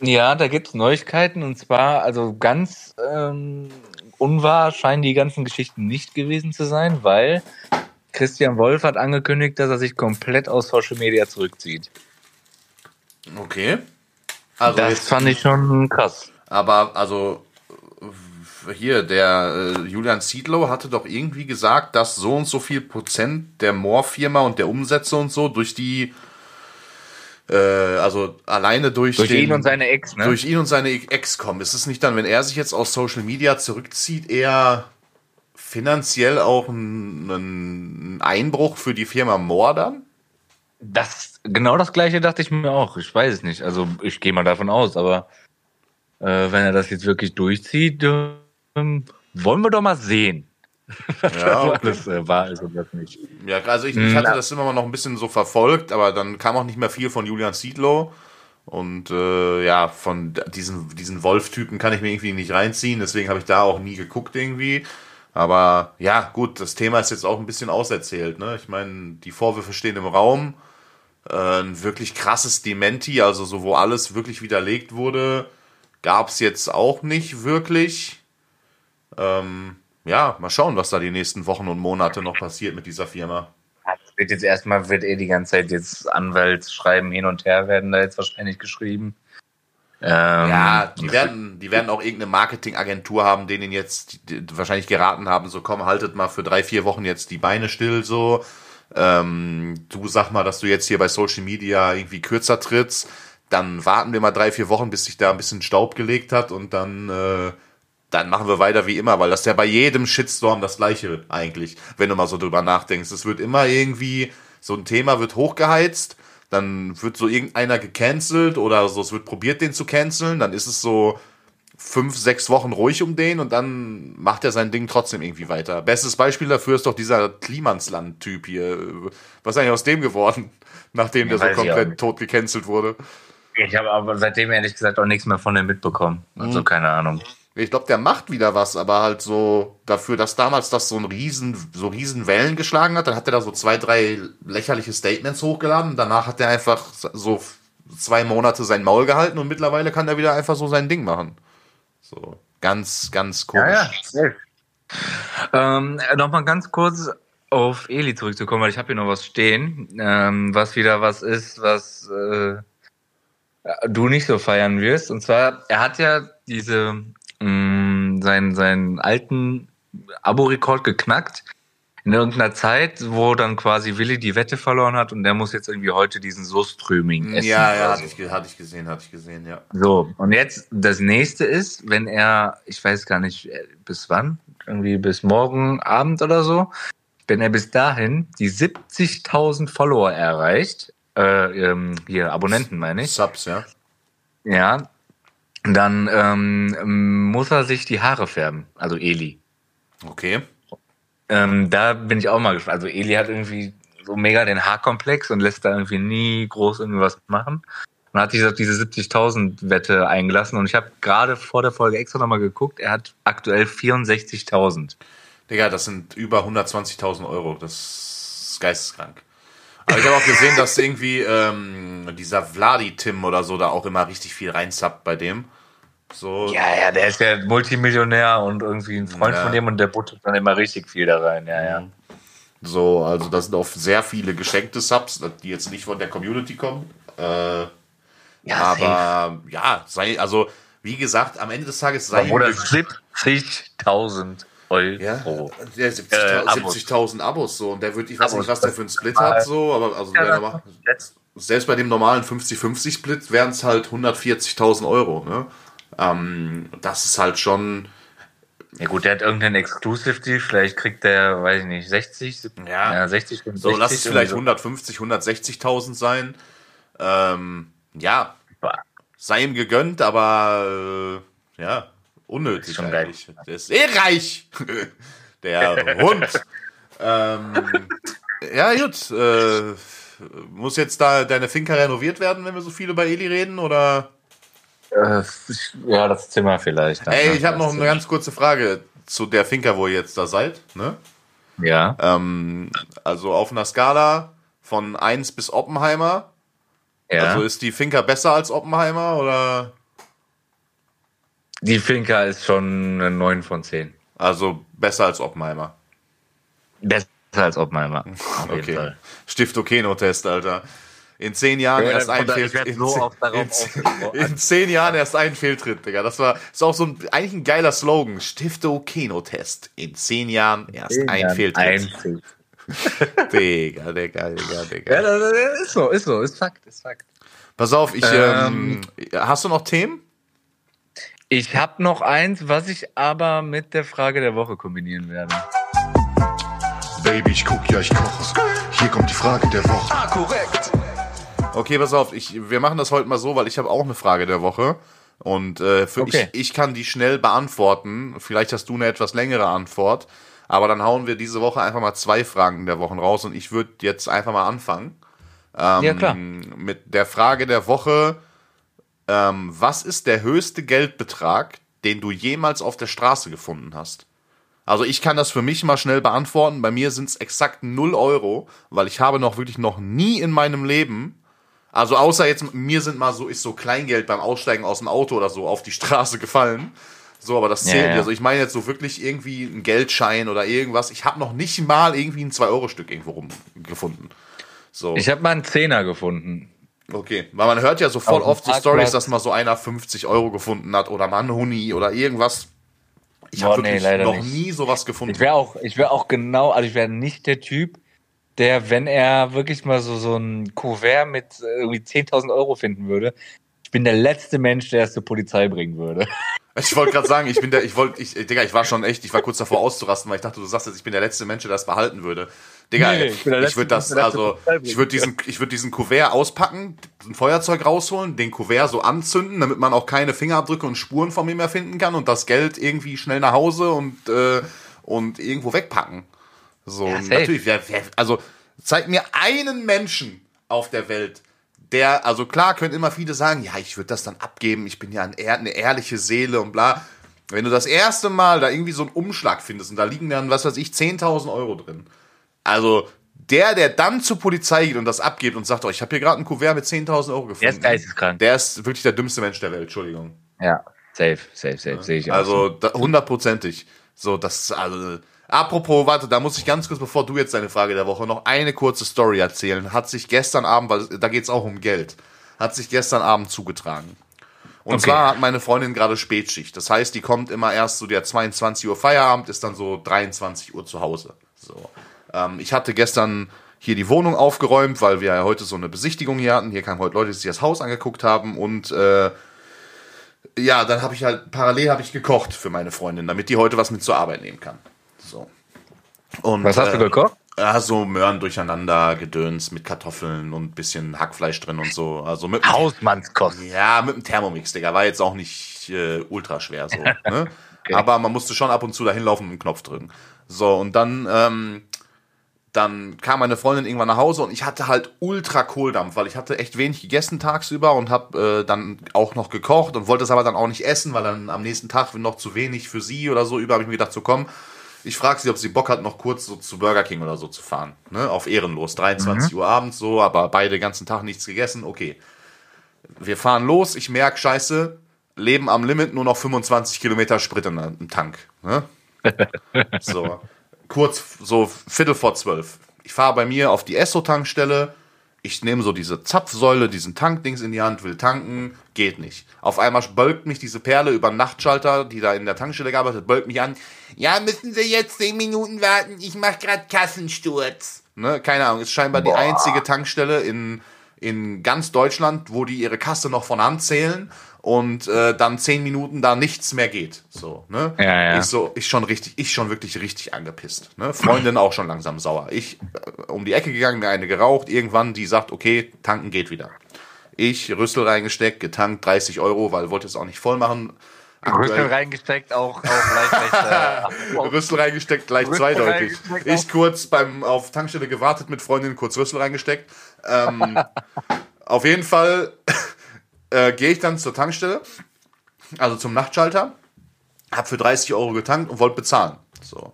Ja, da gibt's Neuigkeiten und zwar, also ganz ähm, unwahr scheinen die ganzen Geschichten nicht gewesen zu sein, weil Christian Wolf hat angekündigt, dass er sich komplett aus Social Media zurückzieht. Okay. Also das jetzt, fand ich schon krass. aber also hier, der äh, Julian Ziedlow hatte doch irgendwie gesagt, dass so und so viel Prozent der Moore-Firma und der Umsätze und so durch die, äh, also alleine durch, Durch den, ihn und seine Ex, ne? durch ihn und seine Ex kommen. Ist es nicht dann, wenn er sich jetzt aus Social Media zurückzieht, eher finanziell auch ein, ein Einbruch für die Firma Moore dann? Das, genau das gleiche dachte ich mir auch. Ich weiß es nicht. Also ich gehe mal davon aus, aber äh, wenn er das jetzt wirklich durchzieht, ähm, wollen wir doch mal sehen. Ja, was alles äh, wahr ist und was nicht. Ja, also ich, ich hatte das immer mal noch ein bisschen so verfolgt, aber dann kam auch nicht mehr viel von Julian Ziedlow. Und äh, ja, von diesen, diesen Wolf-Typen kann ich mir irgendwie nicht reinziehen, deswegen habe ich da auch nie geguckt irgendwie. Aber ja, gut, das Thema ist jetzt auch ein bisschen auserzählt. Ne? Ich meine, die Vorwürfe stehen im Raum. Ein wirklich krasses Dementi, also so, wo alles wirklich widerlegt wurde, gab es jetzt auch nicht wirklich. Ähm, ja, mal schauen, was da die nächsten Wochen und Monate noch passiert mit dieser Firma. Das wird jetzt erstmal, wird eh die ganze Zeit jetzt Anwaltsschreiben hin und her werden da jetzt wahrscheinlich geschrieben. Ähm, Ja, die werden, die werden auch irgendeine Marketingagentur haben, denen jetzt die, die wahrscheinlich geraten haben, so komm, haltet mal für drei, vier Wochen jetzt die Beine still, so. Ähm, du sag mal, dass du jetzt hier bei Social Media irgendwie kürzer trittst, dann warten wir mal drei, vier Wochen, bis sich da ein bisschen Staub gelegt hat und dann, äh, dann machen wir weiter wie immer, weil das ist ja bei jedem Shitstorm das gleiche eigentlich, wenn du mal so drüber nachdenkst. Es wird immer irgendwie, so ein Thema wird hochgeheizt, dann wird so irgendeiner gecancelt oder so, es wird probiert, den zu canceln, dann ist es so fünf, sechs Wochen ruhig um den und dann macht er sein Ding trotzdem irgendwie weiter. Bestes Beispiel dafür ist doch dieser Klimansland-Typ hier. Was ist eigentlich aus dem geworden, nachdem Ja, der so komplett tot gecancelt wurde? Ich habe aber seitdem ehrlich gesagt auch nichts mehr von dem mitbekommen. Also Mhm. keine Ahnung. Ich glaube, der macht wieder was, aber halt so dafür, dass damals das so ein riesen, so riesen Wellen geschlagen hat, dann hat er da so zwei, drei lächerliche Statements hochgeladen. Danach hat er einfach so zwei Monate sein Maul gehalten und mittlerweile kann er wieder einfach so sein Ding machen. So ganz, ganz komisch. Ähm, Nochmal ganz kurz auf Eli zurückzukommen, weil ich habe hier noch was stehen, ähm, was wieder was ist, was äh, du nicht so feiern wirst. Und zwar, er hat ja diese mh, seinen, seinen alten Abo-Rekord geknackt in irgendeiner Zeit, wo dann quasi Willi die Wette verloren hat und der muss jetzt irgendwie heute diesen So-Streaming essen. Ja, ja, hatte so. ich, hatte ich gesehen, hatte ich gesehen, ja. So, und jetzt das nächste ist, wenn er, ich weiß gar nicht äh, bis wann, irgendwie bis morgen Abend oder so, wenn er bis dahin die 70.000 Follower erreicht, äh, ähm, hier Abonnenten meine ich, Subs, ja. ja, dann ähm, muss er sich die Haare färben, also Eli. Okay. Ähm, da bin ich auch mal gespannt. Also Eli hat irgendwie so mega den Haarkomplex und lässt da irgendwie nie groß irgendwas machen. Und hat sich auf diese 70.000 Wette eingelassen und ich habe gerade vor der Folge extra nochmal geguckt, er hat aktuell 64.000. Digga, das sind über 120.000 Euro. Das ist geisteskrank. Aber ich habe auch gesehen, dass irgendwie ähm, dieser Vladi-Tim oder so da auch immer richtig viel reinsappt bei dem. So, Ja, ja, der ist ja Multimillionär und irgendwie ein Freund Ja. von dem und der buttert dann immer richtig viel da rein, ja, ja. so, also das sind oft sehr viele geschenkte Subs, die jetzt nicht von der Community kommen. Äh, Ja, aber ja, sei, also wie gesagt, am Ende des Tages sei das 70.000 Euro. Ja, der 70.000 Äh, Abos. 70.000 Abos so und der wird, ich weiß Abos. nicht, was der für einen Split hat so, aber also Ja, Jetzt selbst bei dem normalen 50-50 Split wären es halt 140.000 Euro, ne? Ähm, das ist halt schon, Ja gut, der hat irgendeinen Exclusive-Deal, vielleicht kriegt der, weiß ich nicht, 60, 70, Ja. ja 60, 65, so lass es vielleicht irgendwie 150, 160.000 sein. Ähm, ja, sei ihm gegönnt, aber äh, ja, Unnötig schon geil. eigentlich. Der ist eh reich. Der Hund. ähm, ja, gut. Äh, muss jetzt da deine Finca renoviert werden, wenn wir so viel über Eli reden? Oder? Äh, ja, das Zimmer vielleicht. dann, Ey, ne? ich habe noch eine ganz kurze Frage zu der Finca, wo ihr jetzt da seid. Ne? Ja. Ähm, also auf einer Skala von 1 bis Oppenheimer. ja. Also ist die Finca besser als Oppenheimer oder? die Finca ist schon eine 9 von 10. Also besser als Oppenheimer. Besser als Oppenheimer. Auf jeden Okay. Fall. Stift-Okeno-Test, Alter. In zehn Jahren Ja, erst ein Fehltritt. In, so zehn- in, zehn- in zehn Jahren erst ein Fehltritt, Digga. Das war ist auch so ein, eigentlich ein geiler Slogan. Stifte-Okeno-Test. In zehn Jahren erst ein Fehltritt. Ein Fehltritt. Digga, Digga, Digga, Digga. Ja, das das ist so, ist so, ist Fakt, ist Fakt. Pass auf, ich, ähm, hast du noch Themen? Ich habe noch eins, was ich aber mit der Frage der Woche kombinieren werde. Baby, ich guck, ja, ich koche. Hier kommt die Frage der Woche. Okay, pass auf, ich, wir machen das heute mal so, weil ich habe auch eine Frage der Woche. Und äh, für Okay. ich, ich kann die schnell beantworten. Vielleicht hast du eine etwas längere Antwort. Aber dann hauen wir diese Woche einfach mal zwei Fragen der Wochen raus. Und ich würde jetzt einfach mal anfangen. Ähm, Ja, klar. Mit der Frage der Woche. Ähm, was ist der höchste Geldbetrag, den du jemals auf der Straße gefunden hast? Also ich kann das für mich mal schnell beantworten. Bei mir sind es exakt 0 Euro, weil ich habe noch wirklich noch nie in meinem Leben also außer jetzt, mir sind mal so, ist so Kleingeld beim Aussteigen aus dem Auto oder so auf die Straße gefallen. So, aber das Ja, zählt. ja. Also ich meine jetzt so wirklich irgendwie ein Geldschein oder irgendwas. Ich habe noch nicht mal irgendwie ein 2-Euro-Stück irgendwo rumgefunden. So, Ich habe mal einen Zehner gefunden. okay. Weil man hört ja so voll oft so. Stories, dass mal so einer 50 Euro gefunden hat oder mal ein Huni oder irgendwas. Ich habe nee, noch nicht. nie sowas gefunden. Ich wäre auch, ich wäre auch genau, also ich wäre nicht der Typ, der, wenn er wirklich mal so, so ein Kuvert mit äh, irgendwie 10.000 Euro finden würde, ich bin der letzte Mensch, der es zur Polizei bringen würde. Ich wollte gerade sagen, ich bin der, ich wollte, ich, Digga, ich war schon echt, ich war kurz davor auszurasten, weil ich dachte, du sagst jetzt, ich bin der letzte Mensch, der das behalten würde. Digga, Nee, ich, ich würde das, also, ich würde diesen, ich würde diesen Kuvert auspacken, ein Feuerzeug rausholen, den Kuvert so anzünden, damit man auch keine Fingerabdrücke und Spuren von mir mehr finden kann und das Geld irgendwie schnell nach Hause und, äh, und irgendwo wegpacken. So, Ja, natürlich, wer, wer, also, zeig mir einen Menschen auf der Welt, der, also klar können immer viele sagen, ja, ich würde das dann abgeben, ich bin ja ein, eine ehrliche Seele und bla. Wenn du das erste Mal da irgendwie so einen Umschlag findest und da liegen dann, was weiß ich, 10.000 Euro drin. Also der, der dann zur Polizei geht und das abgibt und sagt, oh, ich habe hier gerade ein Kuvert mit 10.000 Euro gefunden. Der ist geisteskrank. Der ist wirklich der dümmste Mensch der Welt, Entschuldigung. Ja, safe, safe, safe, sehe ich auch. Also hundertprozentig. So, das, also, apropos, warte, da muss ich ganz kurz, bevor du jetzt deine Frage der Woche, noch eine kurze Story erzählen. Hat sich gestern Abend, weil da geht's auch um Geld, hat sich gestern Abend zugetragen. Und Okay. zwar hat meine Freundin gerade Spätschicht. Das heißt, die kommt immer erst so der 22 Uhr Feierabend, ist dann so 23 Uhr zu Hause. So. Ähm, ich hatte gestern hier die Wohnung aufgeräumt, weil wir ja heute so eine Besichtigung hier hatten. Hier kamen heute Leute, die sich das Haus angeguckt haben und äh, ja, dann habe ich halt parallel habe ich gekocht für meine Freundin, damit die heute was mit zur Arbeit nehmen kann. Und, Was hast du gekocht? Ja, so Möhren durcheinander, Gedöns mit Kartoffeln und bisschen Hackfleisch drin und so. Also mit Hausmannskost. ja, mit dem Thermomix, Digga. War jetzt auch nicht äh, ultra schwer so. Ne? Aber man musste schon ab und zu dahin laufen und einen Knopf drücken. So, und dann, ähm, dann kam meine Freundin irgendwann nach Hause und ich hatte halt ultra Kohldampf, weil ich hatte echt wenig gegessen tagsüber und habe äh, dann auch noch gekocht und wollte es aber dann auch nicht essen, weil dann am nächsten Tag noch zu wenig für sie oder so über, habe ich mir gedacht, so komm, ich frage sie, ob sie Bock hat, noch kurz so zu Burger King oder so zu fahren. Ne? Auf Ehrenlos, 23 Uhr abends so, aber beide den ganzen Tag nichts gegessen, okay. Wir fahren los, ich merke, scheiße, Leben am Limit, nur noch 25 Kilometer Sprit in, im Tank. Ne? So, kurz, so Viertel vor zwölf. Ich fahre bei mir auf die Esso-Tankstelle. Ich nehme so diese Zapfsäule, diesen Tankdings in die Hand, will tanken, geht nicht. Auf einmal bölkt mich diese Perle über den Nachtschalter, die da in der Tankstelle gearbeitet, hat, bölkt mich an. Ja, müssen Sie jetzt zehn Minuten warten? Ich mache gerade Kassensturz. Ne, keine Ahnung, ist scheinbar die einzige Tankstelle in, in ganz Deutschland, wo die ihre Kasse noch von Hand zählen und äh, dann zehn Minuten da nichts mehr geht. So, ne? Ja, ja. Ich so, ich schon richtig, ich schon wirklich richtig angepisst. Ne? Freundin auch schon langsam sauer. Ich äh, um die Ecke gegangen, mir eine geraucht. Irgendwann, die sagt, okay, tanken geht wieder. Ich Rüssel reingesteckt, getankt, 30 Euro, weil wollte es auch nicht voll machen. Rüssel Aktuell- reingesteckt, auch, auch leicht, leicht äh, Rüssel reingesteckt, gleich Rüssel zweideutig. reingesteckt, Ich kurz beim auf Tankstelle gewartet mit Freundin, kurz Rüssel reingesteckt. Ähm, auf jeden Fall äh, gehe ich dann zur Tankstelle, also zum Nachtschalter, hab für 30 Euro getankt und wollte bezahlen. So.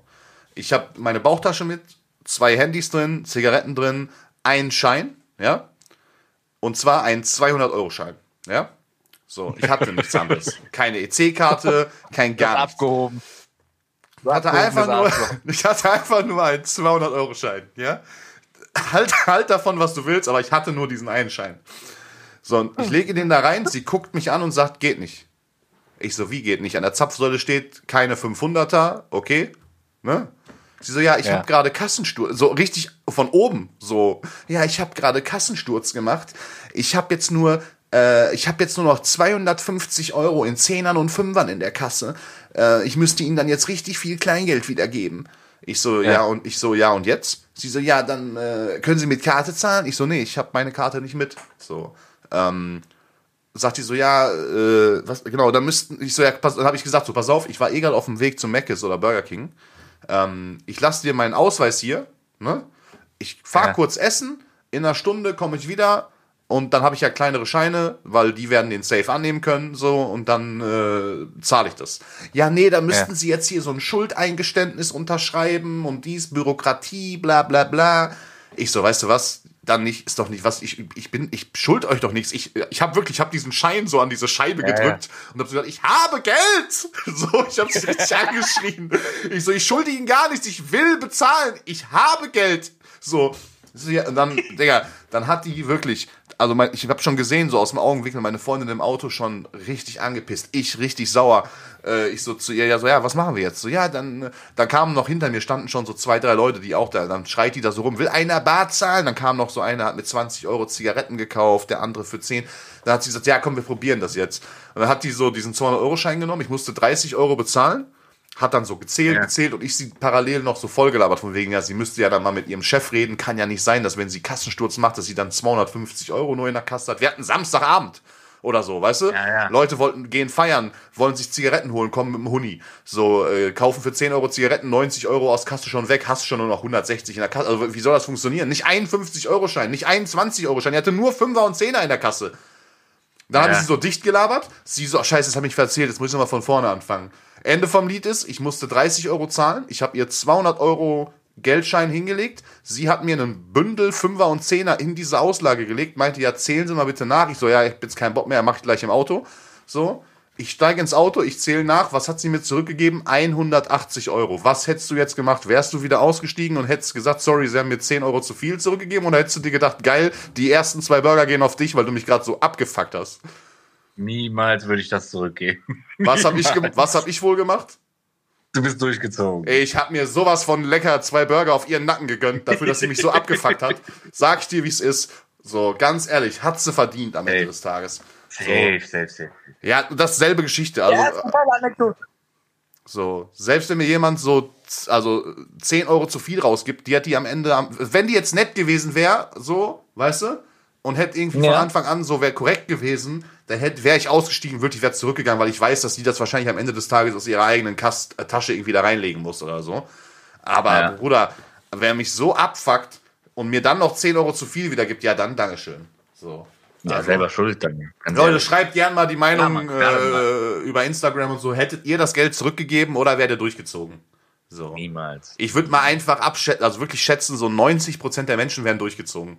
Ich habe meine Bauchtasche mit, zwei Handys drin, Zigaretten drin, einen Schein, ja, und zwar einen 200-Euro-Schein, ja. So, ich hatte nichts anderes. Keine EC-Karte, kein gar nichts. abgehoben. Ich hatte, einfach nur, ich hatte einfach nur einen 200-Euro-Schein, ja? Halt, halt davon, was du willst, aber ich hatte nur diesen einen Schein. So, und ich lege den da rein, sie guckt mich an und sagt, geht nicht. Ich so, wie geht nicht? An der Zapfsäule steht keine 500er, okay, ne? Sie so, ja, ich Ja. habe gerade Kassensturz, so richtig von oben, so, ja, ich habe gerade Kassensturz gemacht. Ich habe jetzt nur, äh, ich habe jetzt nur noch 250 Euro in Zehnern und Fünfern in der Kasse. Äh, ich müsste Ihnen dann jetzt richtig viel Kleingeld wiedergeben. Ich so, ja. Ja. und ich so, ja, und jetzt? Sie so, ja, dann äh, können Sie mit Karte zahlen? Ich so, nee, ich habe meine Karte nicht mit. So, ähm, sagt die so, ja, äh, was, genau, dann müssten, ich so, ja, pass, dann habe ich gesagt, so, pass auf, ich war eh gerade auf dem Weg zum Mc's oder Burger King. Ähm, ich lasse dir meinen Ausweis hier, ne? Ich fahr Ja. kurz essen, in einer Stunde komme ich wieder und dann habe ich ja kleinere Scheine, weil die werden den Safe annehmen können, so, und dann äh, zahle ich das. Ja, nee, da müssten Ja. sie jetzt hier so ein Schuldeingeständnis unterschreiben und dies, Bürokratie, bla bla bla. Ich so, weißt du was? Dann nicht, ist doch nicht was, ich, ich bin, ich schuld euch doch nichts. Ich, ich habe wirklich, ich habe diesen Schein so an diese Scheibe Ja, gedrückt und habe so gesagt, ich habe Geld! So, ich habe sie richtig angeschrien. Ich so, ich schulde ihnen gar nichts, ich will bezahlen, ich habe Geld. So, ja, und dann, Digga, dann hat die wirklich, also mein, ich habe schon gesehen, so aus dem Augenwinkel, meine Freundin im Auto schon richtig angepisst, ich richtig sauer. Äh, ich so zu ihr, ja, so, ja, was machen wir jetzt? So, ja, dann, äh, dann kamen noch hinter mir, standen schon so zwei, drei Leute, die auch da, dann schreit die da so rum, will einer Bar zahlen? Dann kam noch so einer, hat mit 20 Euro Zigaretten gekauft, der andere für 10. Dann hat sie gesagt, ja, komm, wir probieren das jetzt. Und dann hat die so diesen 200-Euro-Schein genommen, ich musste 30 Euro bezahlen hat dann so gezählt, Ja. gezählt und ich sie parallel noch so vollgelabert von wegen, ja, sie müsste ja dann mal mit ihrem Chef reden, kann ja nicht sein, dass wenn sie Kassensturz macht, dass sie dann 250 Euro nur in der Kasse hat. Wir hatten Samstagabend oder so, weißt du? Ja, ja. Leute wollten gehen feiern, wollen sich Zigaretten holen, kommen mit dem Huni. So, äh, kaufen für 10 Euro Zigaretten, 90 Euro aus Kasse schon weg, hast schon nur noch 160 in der Kasse. Also wie soll das funktionieren? Nicht einen 50-Euro-Schein, nicht einen 20-Euro-Schein, die hatte nur 5er und 10er in der Kasse. Dann habe ich Ja. sie so dicht gelabert. Sie so, ach, scheiße, das habe ich verzählt, jetzt muss ich nochmal von vorne anfangen. Ende vom Lied ist, ich musste 30 Euro zahlen. Ich habe ihr 200 Euro Geldschein hingelegt. Sie hat mir einen Bündel 5er und 10er in diese Auslage gelegt, meinte, ja, zählen Sie mal bitte nach. Ich so, ja, ich hab jetzt keinen Bock mehr, mach ich gleich im Auto. So, ich steige ins Auto, ich zähle nach. Was hat sie mir zurückgegeben? 180 Euro. Was hättest du jetzt gemacht? Wärst du wieder ausgestiegen und hättest gesagt, sorry, sie haben mir 10 Euro zu viel zurückgegeben? Oder hättest du dir gedacht, geil, die ersten zwei Burger gehen auf dich, weil du mich gerade so abgefuckt hast? Niemals würde ich das zurückgeben. Was habe ich, was hab ich wohl gemacht? Du bist durchgezogen. Ich habe mir sowas von lecker zwei Burger auf ihren Nacken gegönnt, dafür, dass sie mich so abgefuckt hat. Sag ich dir, wie es ist. So, ganz ehrlich, hat sie verdient am Ende Ey. des Tages. Safe, safe, safe. Ja, dasselbe Geschichte. Also, so, selbst wenn mir jemand so, also 10 Euro zu viel rausgibt, die hat die am Ende, am, wenn die jetzt nett gewesen wäre, so, weißt du, und hätte irgendwie von Ja. Anfang an so wäre korrekt gewesen, dann hätte wäre ich ausgestiegen, wirklich wäre zurückgegangen, weil ich weiß, dass die das wahrscheinlich am Ende des Tages aus ihrer eigenen Kast, äh, Tasche irgendwie da reinlegen muss oder so. Aber Ja. Bruder, wer mich so abfuckt und mir dann noch 10 Euro zu viel wieder gibt, ja dann, Dankeschön. So. Ja, Also- selber schuld dann. Ganz Leute, ehrlich. schreibt gern mal die Meinung Ja, Mann, äh, über Instagram und so. Hättet ihr das Geld zurückgegeben oder werdet ihr durchgezogen? So. Niemals. Ich würde mal einfach abschätzen, also wirklich schätzen, so 90% der Menschen werden durchgezogen.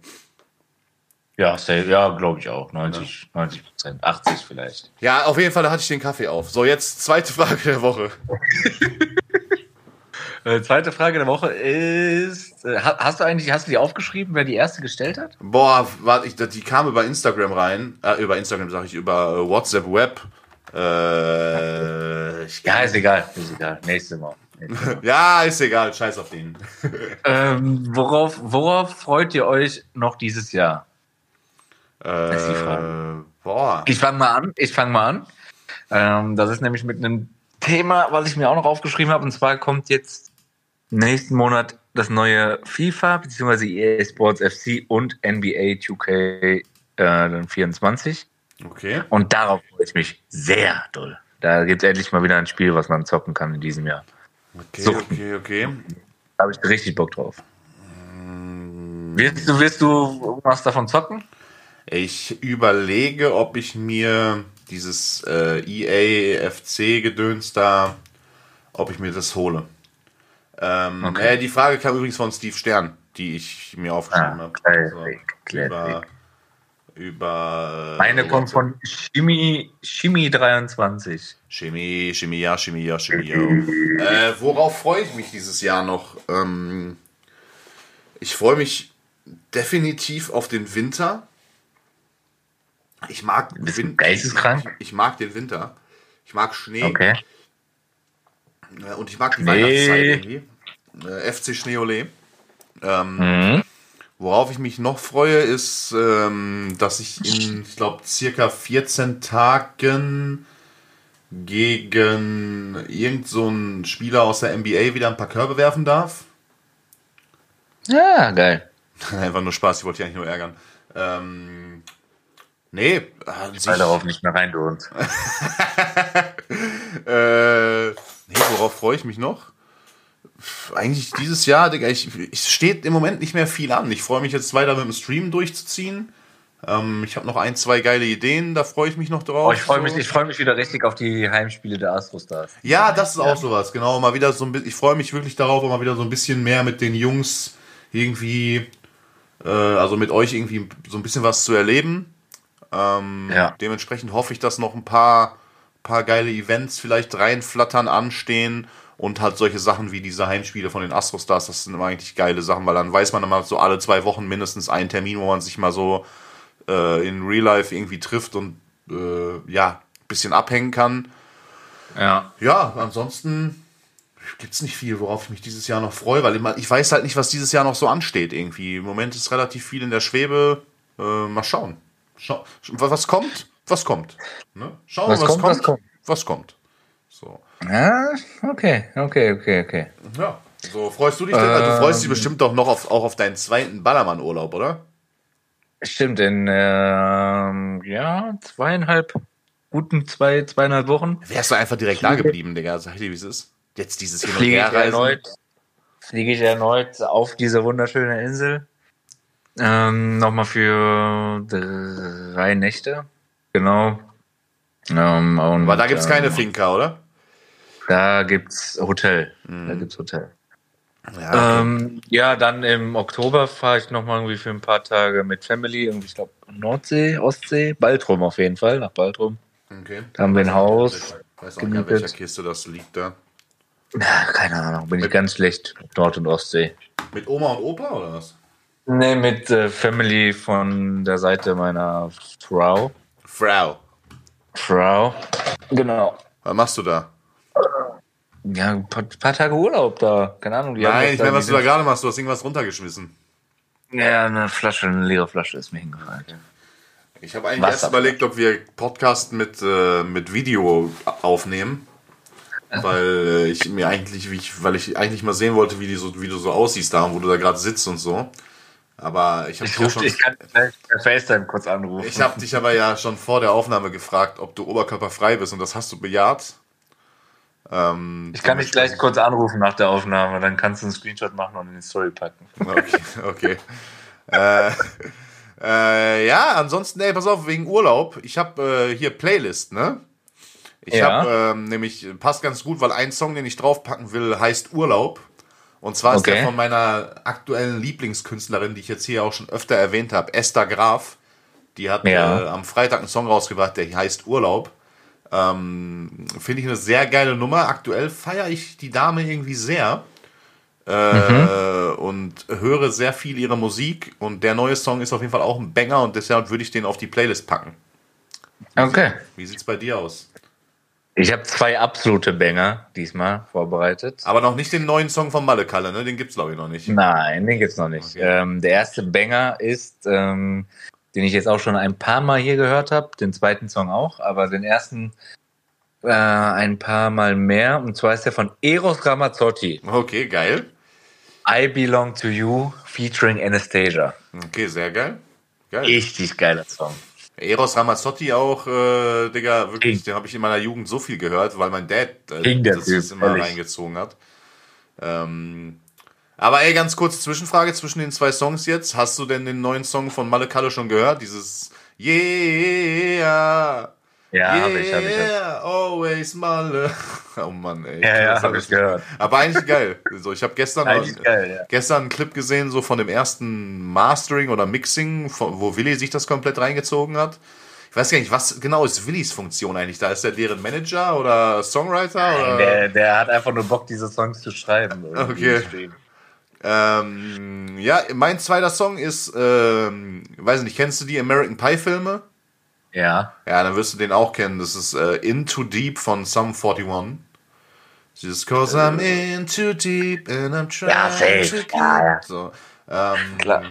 Ja, safe. Ja, glaube ich auch. 90, 90 Prozent. 80 vielleicht. Ja, auf jeden Fall, da hatte ich den Kaffee auf. So, jetzt zweite Frage der Woche. Äh, zweite Frage der Woche ist: äh, ha- Hast du eigentlich, hast du die aufgeschrieben, wer die erste gestellt hat? Boah, warte, ich, die kam über Instagram rein. Äh, über Instagram sage ich, über WhatsApp Web. Äh, Ja, ist egal. Ist egal. Nächste Mal. Mal. ja, ist egal, scheiß auf den. ähm, worauf, worauf freut ihr euch noch dieses Jahr? Äh. Boah. Ich fange mal an. Ich fange mal an. Ähm, das ist nämlich mit einem Thema, was ich mir auch noch aufgeschrieben habe. Und zwar kommt jetzt nächsten Monat das neue FIFA bzw. EA Sports FC und NBA 2K äh, 24. Okay. Und darauf freue ich mich sehr doll. Da gibt es endlich mal wieder ein Spiel, was man zocken kann in diesem Jahr. Okay, Suchten. okay, okay. Da habe ich richtig Bock drauf. Willst du, willst du irgendwas davon zocken? Ich überlege, ob ich mir dieses äh, EA FC Gedöns da, ob ich mir das hole. Ähm, Okay. äh, die Frage kam übrigens von Steve Stern, die ich mir aufgeschrieben Ah, habe. Classic, über, über äh, Meine kommt von Chemie, Chemie 23. Chemie, Chemie, ja, Chemie, ja, Chemie, ja. Äh, worauf freue ich mich dieses Jahr noch? Ähm, ich freue mich definitiv auf den Winter. Ich mag Win- geisteskrank? Ich, ich mag den Winter. Ich mag Schnee. Okay. Äh, Und ich mag die Nee. Weihnachtszeit irgendwie. Äh, FC Schneeole. Ähm, Mhm. Worauf ich mich noch freue, ist, ähm, dass ich in, ich glaube, circa 14 Tagen gegen irgend so einen Spieler aus der NBA wieder ein paar Körbe werfen darf. Ja, geil. Einfach nur Spaß, ich wollte dich eigentlich nur ärgern. Ähm, nee, an sich, Fall darauf nicht mehr rein, du Hund. äh, nee, worauf freue ich mich noch? Eigentlich dieses Jahr, Digga, ich, es steht im Moment nicht mehr viel an. Ich freue mich jetzt weiter mit dem Stream durchzuziehen. Ähm, ich habe noch ein, zwei geile Ideen, da freue ich mich noch drauf. Oh, ich freue mich, so. ich freu mich wieder richtig auf die Heimspiele der Astrostars. Ja, das ist auch sowas, genau. Mal wieder so ein bisschen, ich freue mich wirklich darauf, mal wieder so ein bisschen mehr mit den Jungs irgendwie, äh, also mit euch irgendwie so ein bisschen was zu erleben. Ähm, Ja. Dementsprechend hoffe ich, dass noch ein paar, paar geile Events vielleicht reinflattern, anstehen und halt solche Sachen wie diese Heimspiele von den Astrostars, das sind immer eigentlich geile Sachen, weil dann weiß man immer so alle zwei Wochen mindestens einen Termin, wo man sich mal so äh, in Real Life irgendwie trifft und äh, ja, ein bisschen abhängen kann. Ja. Ja, ansonsten gibt's nicht viel, worauf ich mich dieses Jahr noch freue, weil immer, ich weiß halt nicht, was dieses Jahr noch so ansteht irgendwie. Im Moment ist relativ viel in der Schwebe. Äh, mal schauen. Schau, was kommt? Was kommt? Ne? Schauen wir, Was kommt, was kommt. Was kommt. So. Ja, okay, okay, okay, okay. Ja. So, freust du dich denn? du freust dich bestimmt doch noch auf, auch auf deinen zweiten Ballermann-Urlaub, oder? Stimmt, in ähm, ja, zweieinhalb, guten zwei, zweieinhalb Wochen Wärst du einfach direkt da geblieben, Digga? Sag dir, wie es ist. Jetzt dieses Hin- und Herreisen. erneut, fliege ich erneut auf diese wunderschöne Insel. Ähm, Nochmal für drei Nächte. Genau. Ähm, Aber da gibt's ähm, keine Finca, oder? Da gibt's Hotel. Da gibt's Hotel. Ja, okay. Ähm, ja, dann im Oktober fahre ich nochmal irgendwie für ein paar Tage mit Family, irgendwie, ich glaube, Nordsee, Ostsee, Baltrum auf jeden Fall, nach Baltrum. okay. Da haben wir ein Haus. Ich weiß auch nicht, in welcher Kiste das liegt da. Ja, keine Ahnung, bin ich ganz schlecht, Nord- und Ostsee. Mit Oma und Opa oder was? Nee, mit äh, Family von der Seite meiner Frau. Frau. Frau. Genau. Was machst du da? Ja, ein paar, paar Tage Urlaub da. Keine Ahnung. Nein, ich meine, was du da gerade machst. Du hast irgendwas runtergeschmissen. Ja, eine Flasche, eine leere Flasche ist mir hingefallen. Ich habe eigentlich Wasser. erst überlegt, ob wir Podcast mit, äh, mit Video aufnehmen. Weil äh, ich mir eigentlich, wie ich, weil ich eigentlich mal sehen wollte, wie, die so, wie du so aussiehst da, wo du da gerade sitzt und so. Aber ich habe dich, ja schon- ich kann gleich per FaceTime kurz anrufen. ich hab dich aber ja schon vor der Aufnahme gefragt, ob du oberkörperfrei bist und das hast du bejaht. Ähm, Ich kann dich gleich kurz anrufen nach der Aufnahme, dann kannst du einen Screenshot machen und in die Story packen. Okay, okay. äh, äh, ja, ansonsten, ey, pass auf, wegen Urlaub. Ich habe äh, hier Playlist, ne? Ich Ja. habe ähm, nämlich, passt ganz gut, weil ein Song, den ich draufpacken will, heißt Urlaub. Und zwar ist Okay. der von meiner aktuellen Lieblingskünstlerin, die ich jetzt hier auch schon öfter erwähnt habe, Esther Graf. Die hat Ja. äh, am Freitag einen Song rausgebracht, der heißt Urlaub. Ähm, Finde ich eine sehr geile Nummer. Aktuell feiere ich die Dame irgendwie sehr. Äh, und höre sehr viel ihre Musik. Und der neue Song ist auf jeden Fall auch ein Banger und deshalb würde ich den auf die Playlist packen. Okay. Wie sieht's bei dir aus? Ich habe zwei absolute Banger diesmal vorbereitet. Aber noch nicht den neuen Song von Malle Kalle, ne? Den gibt's glaube ich noch nicht. Nein, den gibt's noch nicht. Okay. Ähm, der erste Banger ist, ähm, den ich jetzt auch schon ein paar Mal hier gehört habe, den zweiten Song auch, aber den ersten äh, ein paar Mal mehr. Und zwar ist der von Eros Ramazzotti. Okay, geil. I Belong to You featuring Anastasia. Okay, sehr geil. Geil. Richtig geiler Song. Eros Ramazzotti auch, äh, Digga, wirklich, den habe ich in meiner Jugend so viel gehört, weil mein Dad äh, das ist immer ehrlich. reingezogen hat. Ähm, aber ey, ganz kurze Zwischenfrage zwischen den zwei Songs jetzt. Hast du denn den neuen Song von Malle Kalle schon gehört? Dieses Yeah, Ja, yeah, hab ich, hab ich. Hab always Malle. Oh Mann, ey. Ja, ja, Das hab hab ich gehört. Aber eigentlich geil. So, ich habe gestern, geil, ja. gestern einen Clip gesehen, so von dem ersten Mastering oder Mixing, wo Willi sich das komplett reingezogen hat. Ich weiß gar nicht, was genau ist Willis Funktion eigentlich? Da ist er deren Manager oder Songwriter? Oder? Der, der hat einfach nur Bock, diese Songs zu schreiben. Okay. Ähm, ja, mein zweiter Song ist, ähm, weiß nicht, kennst du die American Pie Filme? Ja. Ja, dann wirst du den auch kennen. Das ist äh, In Too Deep von Sum 41. Just cause I'm in too deep and I'm trying Ja, safe. to keep. Ja, ja. So, ähm, Klar.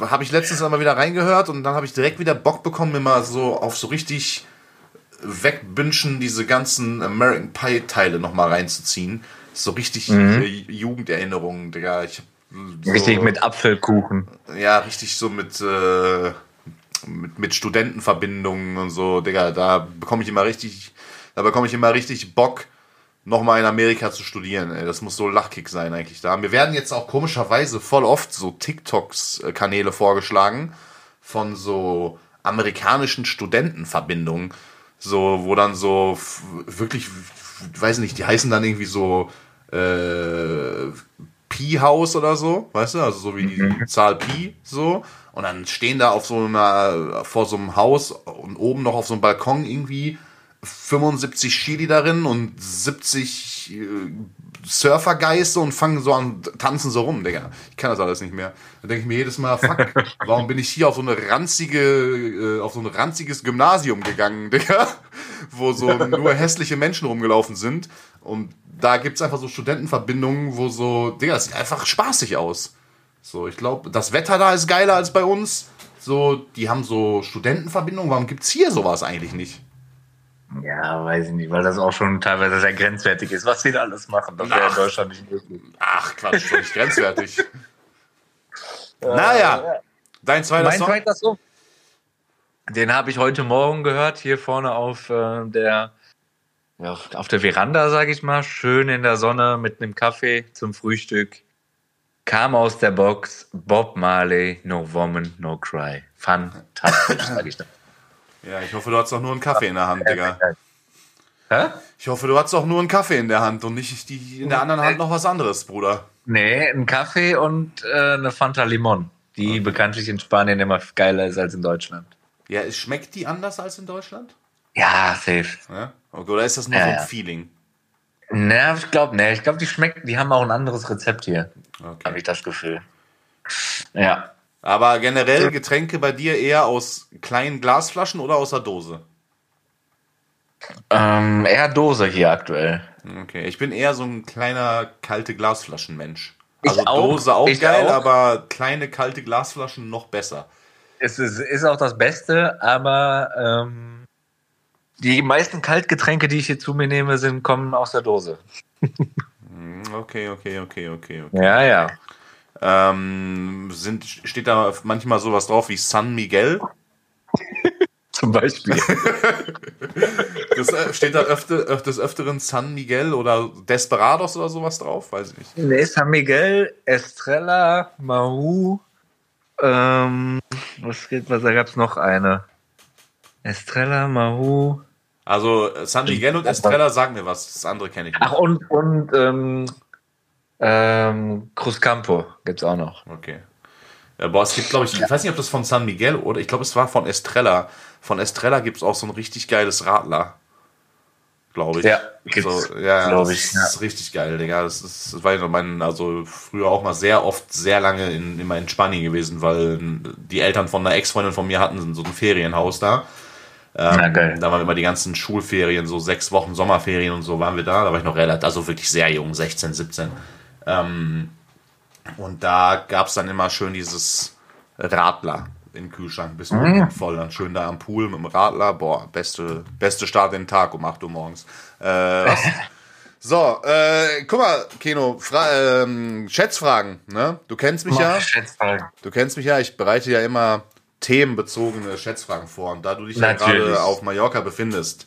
habe ich letztens einmal wieder reingehört und dann habe ich direkt wieder Bock bekommen, mal so auf so richtig wegbünschen diese ganzen American Pie Teile nochmal reinzuziehen. So richtig äh, Jugenderinnerungen, Digga. Ich so, Richtig mit Apfelkuchen. ja, richtig so mit, äh, mit, mit Studentenverbindungen und so, Digga, da bekomme ich immer richtig, da bekomme ich immer richtig Bock, nochmal in Amerika zu studieren. Ey. Das muss so Lachkick sein eigentlich da. Mir werden jetzt auch komischerweise voll oft so TikToks-Kanäle vorgeschlagen von so amerikanischen Studentenverbindungen. So, wo dann so wirklich, weiß nicht, die heißen dann irgendwie so äh, Pi-Haus oder so, weißt du, also so wie die Zahl Pi, so. Und dann stehen da auf so einer, vor so einem Haus und oben noch auf so einem Balkon irgendwie 75 Chili darin und 70 äh, Surfergeiste und fangen so an, tanzen so rum, Digga. Ich kann das alles nicht mehr. Da denke ich mir jedes Mal, fuck, warum bin ich hier auf so eine ranzige, äh, auf so ein ranziges Gymnasium gegangen, Digga? Wo so nur hässliche Menschen rumgelaufen sind. Und da gibt's einfach so Studentenverbindungen, wo so, Digga, das sieht einfach spaßig aus. So, ich glaube, das Wetter da ist geiler als bei uns. So, die haben so Studentenverbindungen. Warum gibt's hier sowas eigentlich nicht? Ja, weiß ich nicht, weil das auch schon teilweise sehr grenzwertig ist, was sie da alles machen. Das wäre in Ach. Deutschland nicht möglich. Ach, Quatsch, völlig grenzwertig. naja, dein zweiter Mein Song? zweiter Song. Den habe ich heute Morgen gehört, hier vorne auf äh, der ja, auf der Veranda, sage ich mal, schön in der Sonne mit einem Kaffee zum Frühstück. Kam aus der Box Bob Marley, No Woman, No Cry. Fantastisch, sage ich da. Ja, ich hoffe, du hast auch nur einen Kaffee in der Hand, Digga. Hä? Ich hoffe, du hast auch nur einen Kaffee in der Hand und nicht die, in der anderen Hand noch was anderes, Bruder. Nee, ein Kaffee und äh, eine Fanta Limon, die bekanntlich in Spanien immer geiler ist als in Deutschland. Ja, es schmeckt die anders als in Deutschland? Ja, safe. Ja? Okay, Oder ist das nur Ja, so ein ja. Feeling? Na, ich glaube, ne, ich glaube, die schmecken, die haben auch ein anderes Rezept hier, habe Okay. ich das Gefühl. Ja. Aber generell Getränke bei dir eher aus kleinen Glasflaschen oder aus der Dose? Ähm, eher Dose hier aktuell. Okay, ich bin eher so ein kleiner kalte Glasflaschenmensch. Ich Also auch, Dose auch ich geil, auch. aber kleine kalte Glasflaschen noch besser. Es ist, ist auch das Beste, aber ähm, die meisten Kaltgetränke, die ich hier zu mir nehme, sind, kommen aus der Dose. Okay, okay, okay, okay. okay. Ja, ja. Ähm, sind, steht da manchmal sowas drauf wie San Miguel? Zum Beispiel. Das, äh, steht da öfter, öf- des Öfteren San Miguel oder Desperados oder sowas drauf? Weiß ich nicht. nee, San Miguel, Estrella, Mahu, ähm, was geht, was, da gab's noch eine. Estrella, Mahu. Also äh, San Miguel und Estrella sagen mir was, das andere kenne ich nicht. Ach, und, und, ähm, ähm, Cruzcampo gibt's auch noch. Okay. Ja, boah, es gibt, glaube ich, ich weiß nicht, ob das von San Miguel oder ich glaube, es war von Estrella. Von Estrella gibt es auch so ein richtig geiles Radler. Glaube ich. Ja, gibt's, so, ja, glaub das ich, ist richtig geil, Digga. Das ist, das war ja mein, also früher auch mal sehr oft, sehr lange in, immer in Spanien gewesen, weil die Eltern von einer Ex-Freundin von mir hatten so ein Ferienhaus da. Ähm, Na, geil. Da waren immer die ganzen Schulferien, so sechs Wochen Sommerferien und so waren wir da. Da war ich noch relativ, also wirklich sehr jung, 16, 17. Ähm, und da gab es dann immer schön dieses Radler im Kühlschrank, bis Mhm. voll. Dann schön da am Pool mit dem Radler. Boah, beste, beste Start in den Tag um 8 Uhr morgens. Äh, was? So, äh, guck mal, Keno, Fra ähm, Schätzfragen, ne? Du kennst mich ja. Schätzfragen. Du kennst mich ja, ich bereite ja immer themenbezogene Schätzfragen vor. Und da du dich ja Natürlich. gerade auf Mallorca befindest,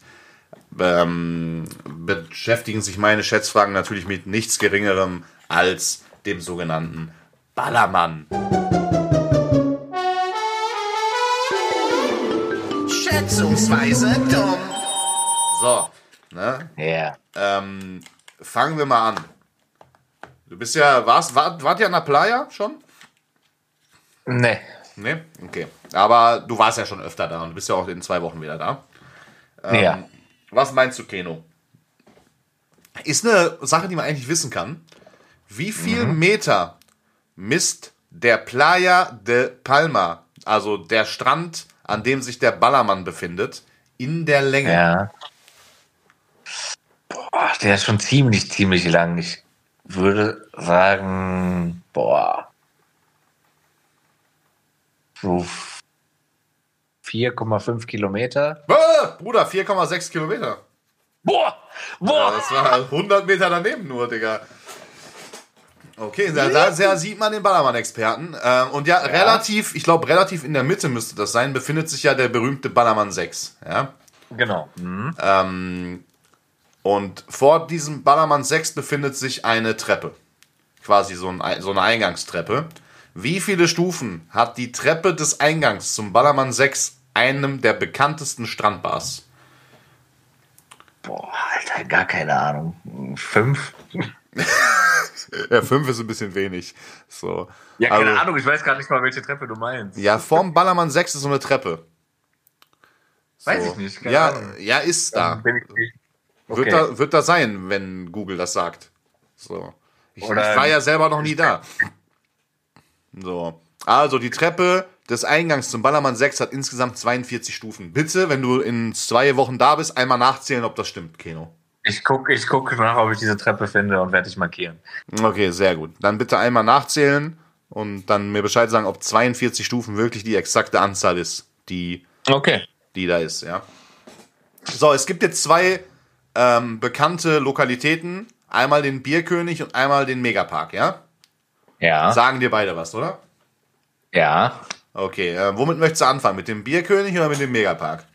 ähm, beschäftigen sich meine Schätzfragen natürlich mit nichts Geringerem als dem sogenannten Ballermann. Schätzungsweise dumm. So, ne? Ja. Ähm, fangen wir mal an. Du bist ja, warst, wart, wart ihr an der Playa schon? Nee. Ne? Okay. Aber du warst ja schon öfter da und bist ja auch in zwei Wochen wieder da. Ähm, ja. Was meinst du, Keno? Ist eine Sache, die man eigentlich wissen kann. Wie viel Meter misst der Playa de Palma, also der Strand, an dem sich der Ballermann befindet, in der Länge? Ja. Boah, der ist schon ziemlich, ziemlich lang. Ich würde sagen, boah. So 4,5 Kilometer. Ah, Bruder, 4,6 Kilometer. Boah! Ja, Boah! das war 100 Meter daneben nur, Digga. Okay, da, da, da sieht man den Ballermann-Experten. Ähm, und ja, relativ, ich glaube, relativ in der Mitte müsste das sein, befindet sich ja der berühmte Ballermann 6. Ja? Genau. Mhm. Ähm, und vor diesem Ballermann 6 befindet sich eine Treppe. Quasi so, ein, so eine Eingangstreppe. Wie viele Stufen hat die Treppe des Eingangs zum Ballermann 6, einem der bekanntesten Strandbars? Boah, Alter, gar keine Ahnung. Fünf? Ja, 5 ist ein bisschen wenig. So. Ja, keine Also- Ahnung, ich weiß gar nicht mal, welche Treppe du meinst. Ja, vorm Ballermann 6 ist so eine Treppe. So. Weiß ich nicht, keine Ja, Ahnung. ja, ist da. Nicht. Wird, Okay. da. wird da sein, wenn Google das sagt. So. Ich, ich war ja selber noch nie da. So. Also, die Treppe des Eingangs zum Ballermann 6 hat insgesamt 42 Stufen. Bitte, wenn du in zwei Wochen da bist, einmal nachzählen, ob das stimmt, Keno. Ich gucke ich guck nach, ob ich diese Treppe finde und werde dich markieren. Okay, sehr gut. Dann bitte einmal nachzählen und dann mir Bescheid sagen, ob 42 Stufen wirklich die exakte Anzahl ist, die Okay. die da ist, ja. So, es gibt jetzt zwei ähm, bekannte Lokalitäten. Einmal den Bierkönig und einmal den Megapark, ja? Ja. Sagen dir beide was, oder? Ja. Okay, äh, womit möchtest du anfangen? Mit dem Bierkönig oder mit dem Megapark?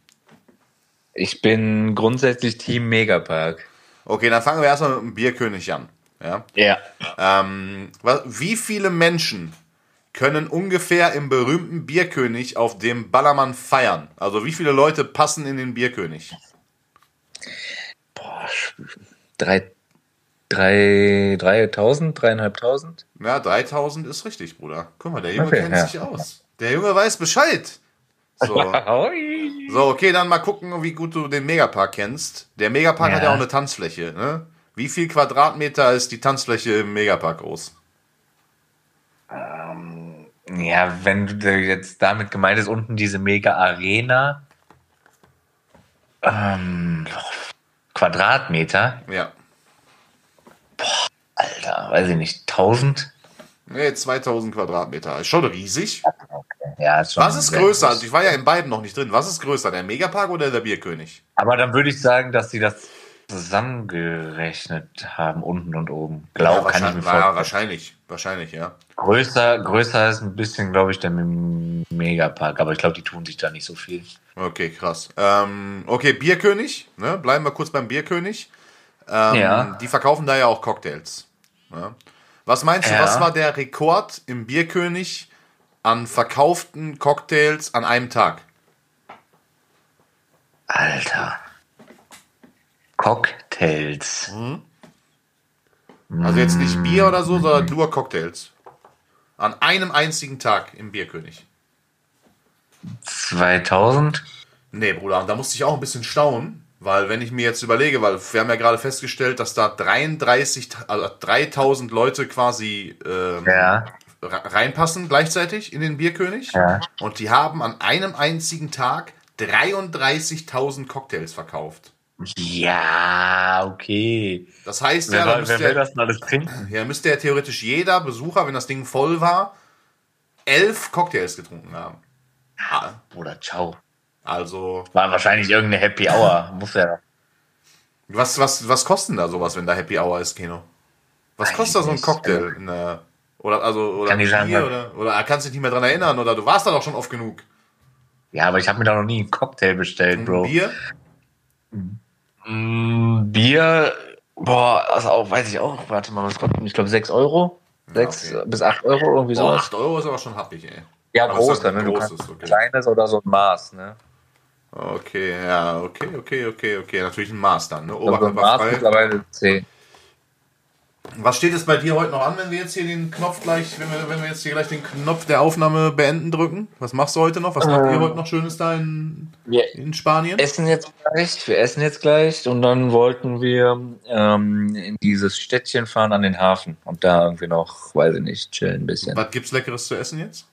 Ich bin grundsätzlich Team Megapark. Okay, dann fangen wir erstmal mit dem Bierkönig an. Ja? Ja. Ähm, wie viele Menschen können ungefähr im berühmten Bierkönig auf dem Ballermann feiern? Also wie viele Leute passen in den Bierkönig? Boah, drei, drei, dreitausend, dreieinhalbtausend? Ja, 3000 ist richtig, Bruder. Guck mal, der Junge Okay, kennt ja. sich aus. Der Junge weiß Bescheid. So. So, okay, dann mal gucken, wie gut du den Megapark kennst. Der Megapark Ja. hat ja auch eine Tanzfläche. Ne? Wie viel Quadratmeter ist die Tanzfläche im Megapark groß? Ja, wenn du jetzt damit gemeint ist, unten diese mega Arena. Ähm, Quadratmeter, Ja. Alter, weiß ich nicht, 1000? Nee, 2000 Quadratmeter. Ist schon riesig. Ja, ist schon Was ist größer? groß. Also ich war ja in beiden noch nicht drin. Was ist größer, der Megapark oder der Bierkönig? Aber dann würde ich sagen, dass sie das zusammengerechnet haben, unten und oben. Glaub, kann ich mir wahrscheinlich, ja, vorstellen. wahrscheinlich. Wahrscheinlich, ja. Größer, größer ist ein bisschen, glaube ich, der Megapark, aber ich glaube, die tun sich da nicht so viel. Okay, krass. Ähm, okay, Bierkönig. Ne? Bleiben wir kurz beim Bierkönig. Ähm, Ja. Die verkaufen da ja auch Cocktails. Ne? Was meinst du, Ja. was war der Rekord im Bierkönig an verkauften Cocktails an einem Tag? Alter. Cocktails. Also jetzt nicht Bier oder so, sondern nur Cocktails. An einem einzigen Tag im Bierkönig. 2000? Nee, Bruder, da musste ich auch ein bisschen staunen, weil wenn ich mir jetzt überlege, weil wir haben ja gerade festgestellt, dass da 33, also 3000 Leute quasi ähm, Ja. re- reinpassen gleichzeitig in den Bierkönig. Ja. Und die haben an einem einzigen Tag 33.000 Cocktails verkauft. Ja, okay. Das heißt Wer, ja, da wer müsste, will ja, das denn alles trinken? ja, müsste ja theoretisch jeder Besucher, wenn das Ding voll war, elf Cocktails getrunken haben. Ah, Oder ciao. Also, War wahrscheinlich irgendeine Happy Hour. Muss ja. was, was, was kostet denn da sowas, wenn da Happy Hour ist, Kino? Was kostet da so ein. Cocktail? In der, oder, also, oder, Kann ich sagen, Bier, oder, oder kannst dich nicht mehr dran erinnern, oder du warst da doch schon oft genug. Ja, aber ich habe mir da noch nie einen Cocktail bestellt, Bro. Bier? Mm, Bier, boah, also auch, weiß ich auch, warte mal, was kostet, ich glaube 6 Euro? 6 okay. bis 8 Euro, irgendwie sowas. 8 Euro ist aber schon happig, ey. Ja, Aber es ist großer, halt ne? Du kannst okay. ein kleines oder so ein Maß, ne? Okay, ja, okay, okay, okay, okay. Natürlich ein Maß dann, ne? Also Oberkörperfrei. mittlerweile 10. Was steht jetzt bei dir heute noch an, wenn wir jetzt hier den Knopf gleich, wenn wir, wenn wir jetzt hier gleich den Knopf der Aufnahme beenden drücken? Was machst du heute noch? Was macht ihr Ähm. heute noch Schönes da in, Wir in Spanien? essen jetzt gleich, wir essen jetzt gleich und dann wollten wir ähm, in dieses Städtchen fahren an den Hafen und da irgendwie noch, weiß ich nicht, chillen ein bisschen. Was gibt's Leckeres zu essen jetzt?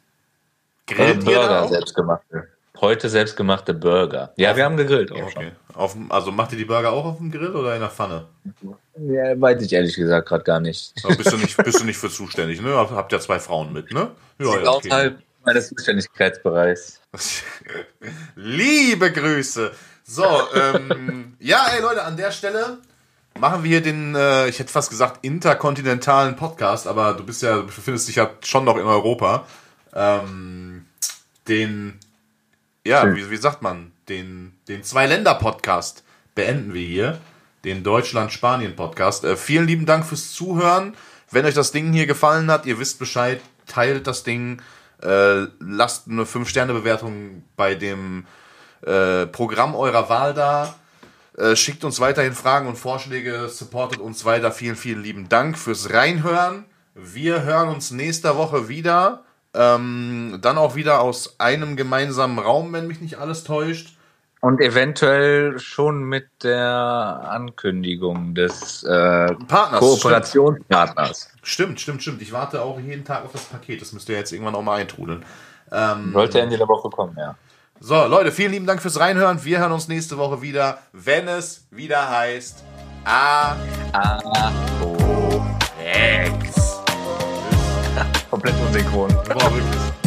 Äh, Grillt ihr da Burger auch? selbstgemachte. Heute selbstgemachte Burger. Ja, wir haben gegrillt auch Okay. Auf, also macht ihr die Burger auch auf dem Grill oder in der Pfanne? Ja, weiß ich ehrlich gesagt gerade gar nicht. Bist du nicht, bist du nicht für zuständig, ne? Habt ja zwei Frauen mit, ne? Ja, ja, okay. Außerhalb meines Zuständigkeitsbereichs. Liebe Grüße. So, ähm, ja, ey Leute, an der Stelle machen wir hier den, äh, ich hätte fast gesagt, interkontinentalen Podcast, aber du bist ja, du befindest dich ja schon noch in Europa. Ähm, den, ja, wie, wie sagt man, den, den Zwei-Länder-Podcast beenden wir hier. Den Deutschland-Spanien-Podcast. Äh, vielen lieben Dank fürs Zuhören. Wenn euch das Ding hier gefallen hat, ihr wisst Bescheid, teilt das Ding, äh, lasst eine 5-Sterne-Bewertung bei dem äh, Programm eurer Wahl da. Äh, schickt uns weiterhin Fragen und Vorschläge, supportet uns weiter. Vielen, vielen lieben Dank fürs Reinhören. Wir hören uns nächste Woche wieder. Ähm, dann auch wieder aus einem gemeinsamen Raum, wenn mich nicht alles täuscht. Und eventuell schon mit der Ankündigung des äh, Partners. Kooperationspartners. Stimmt, stimmt, stimmt. Ich warte auch jeden Tag auf das Paket. Das müsst ihr jetzt irgendwann auch mal eintrudeln. Ähm, Sollte Ende der Woche kommen, ja. so, Leute, vielen lieben Dank fürs Reinhören. Wir hören uns nächste Woche wieder, wenn es wieder heißt. A. Ex komplett unsynchron. War wirklich.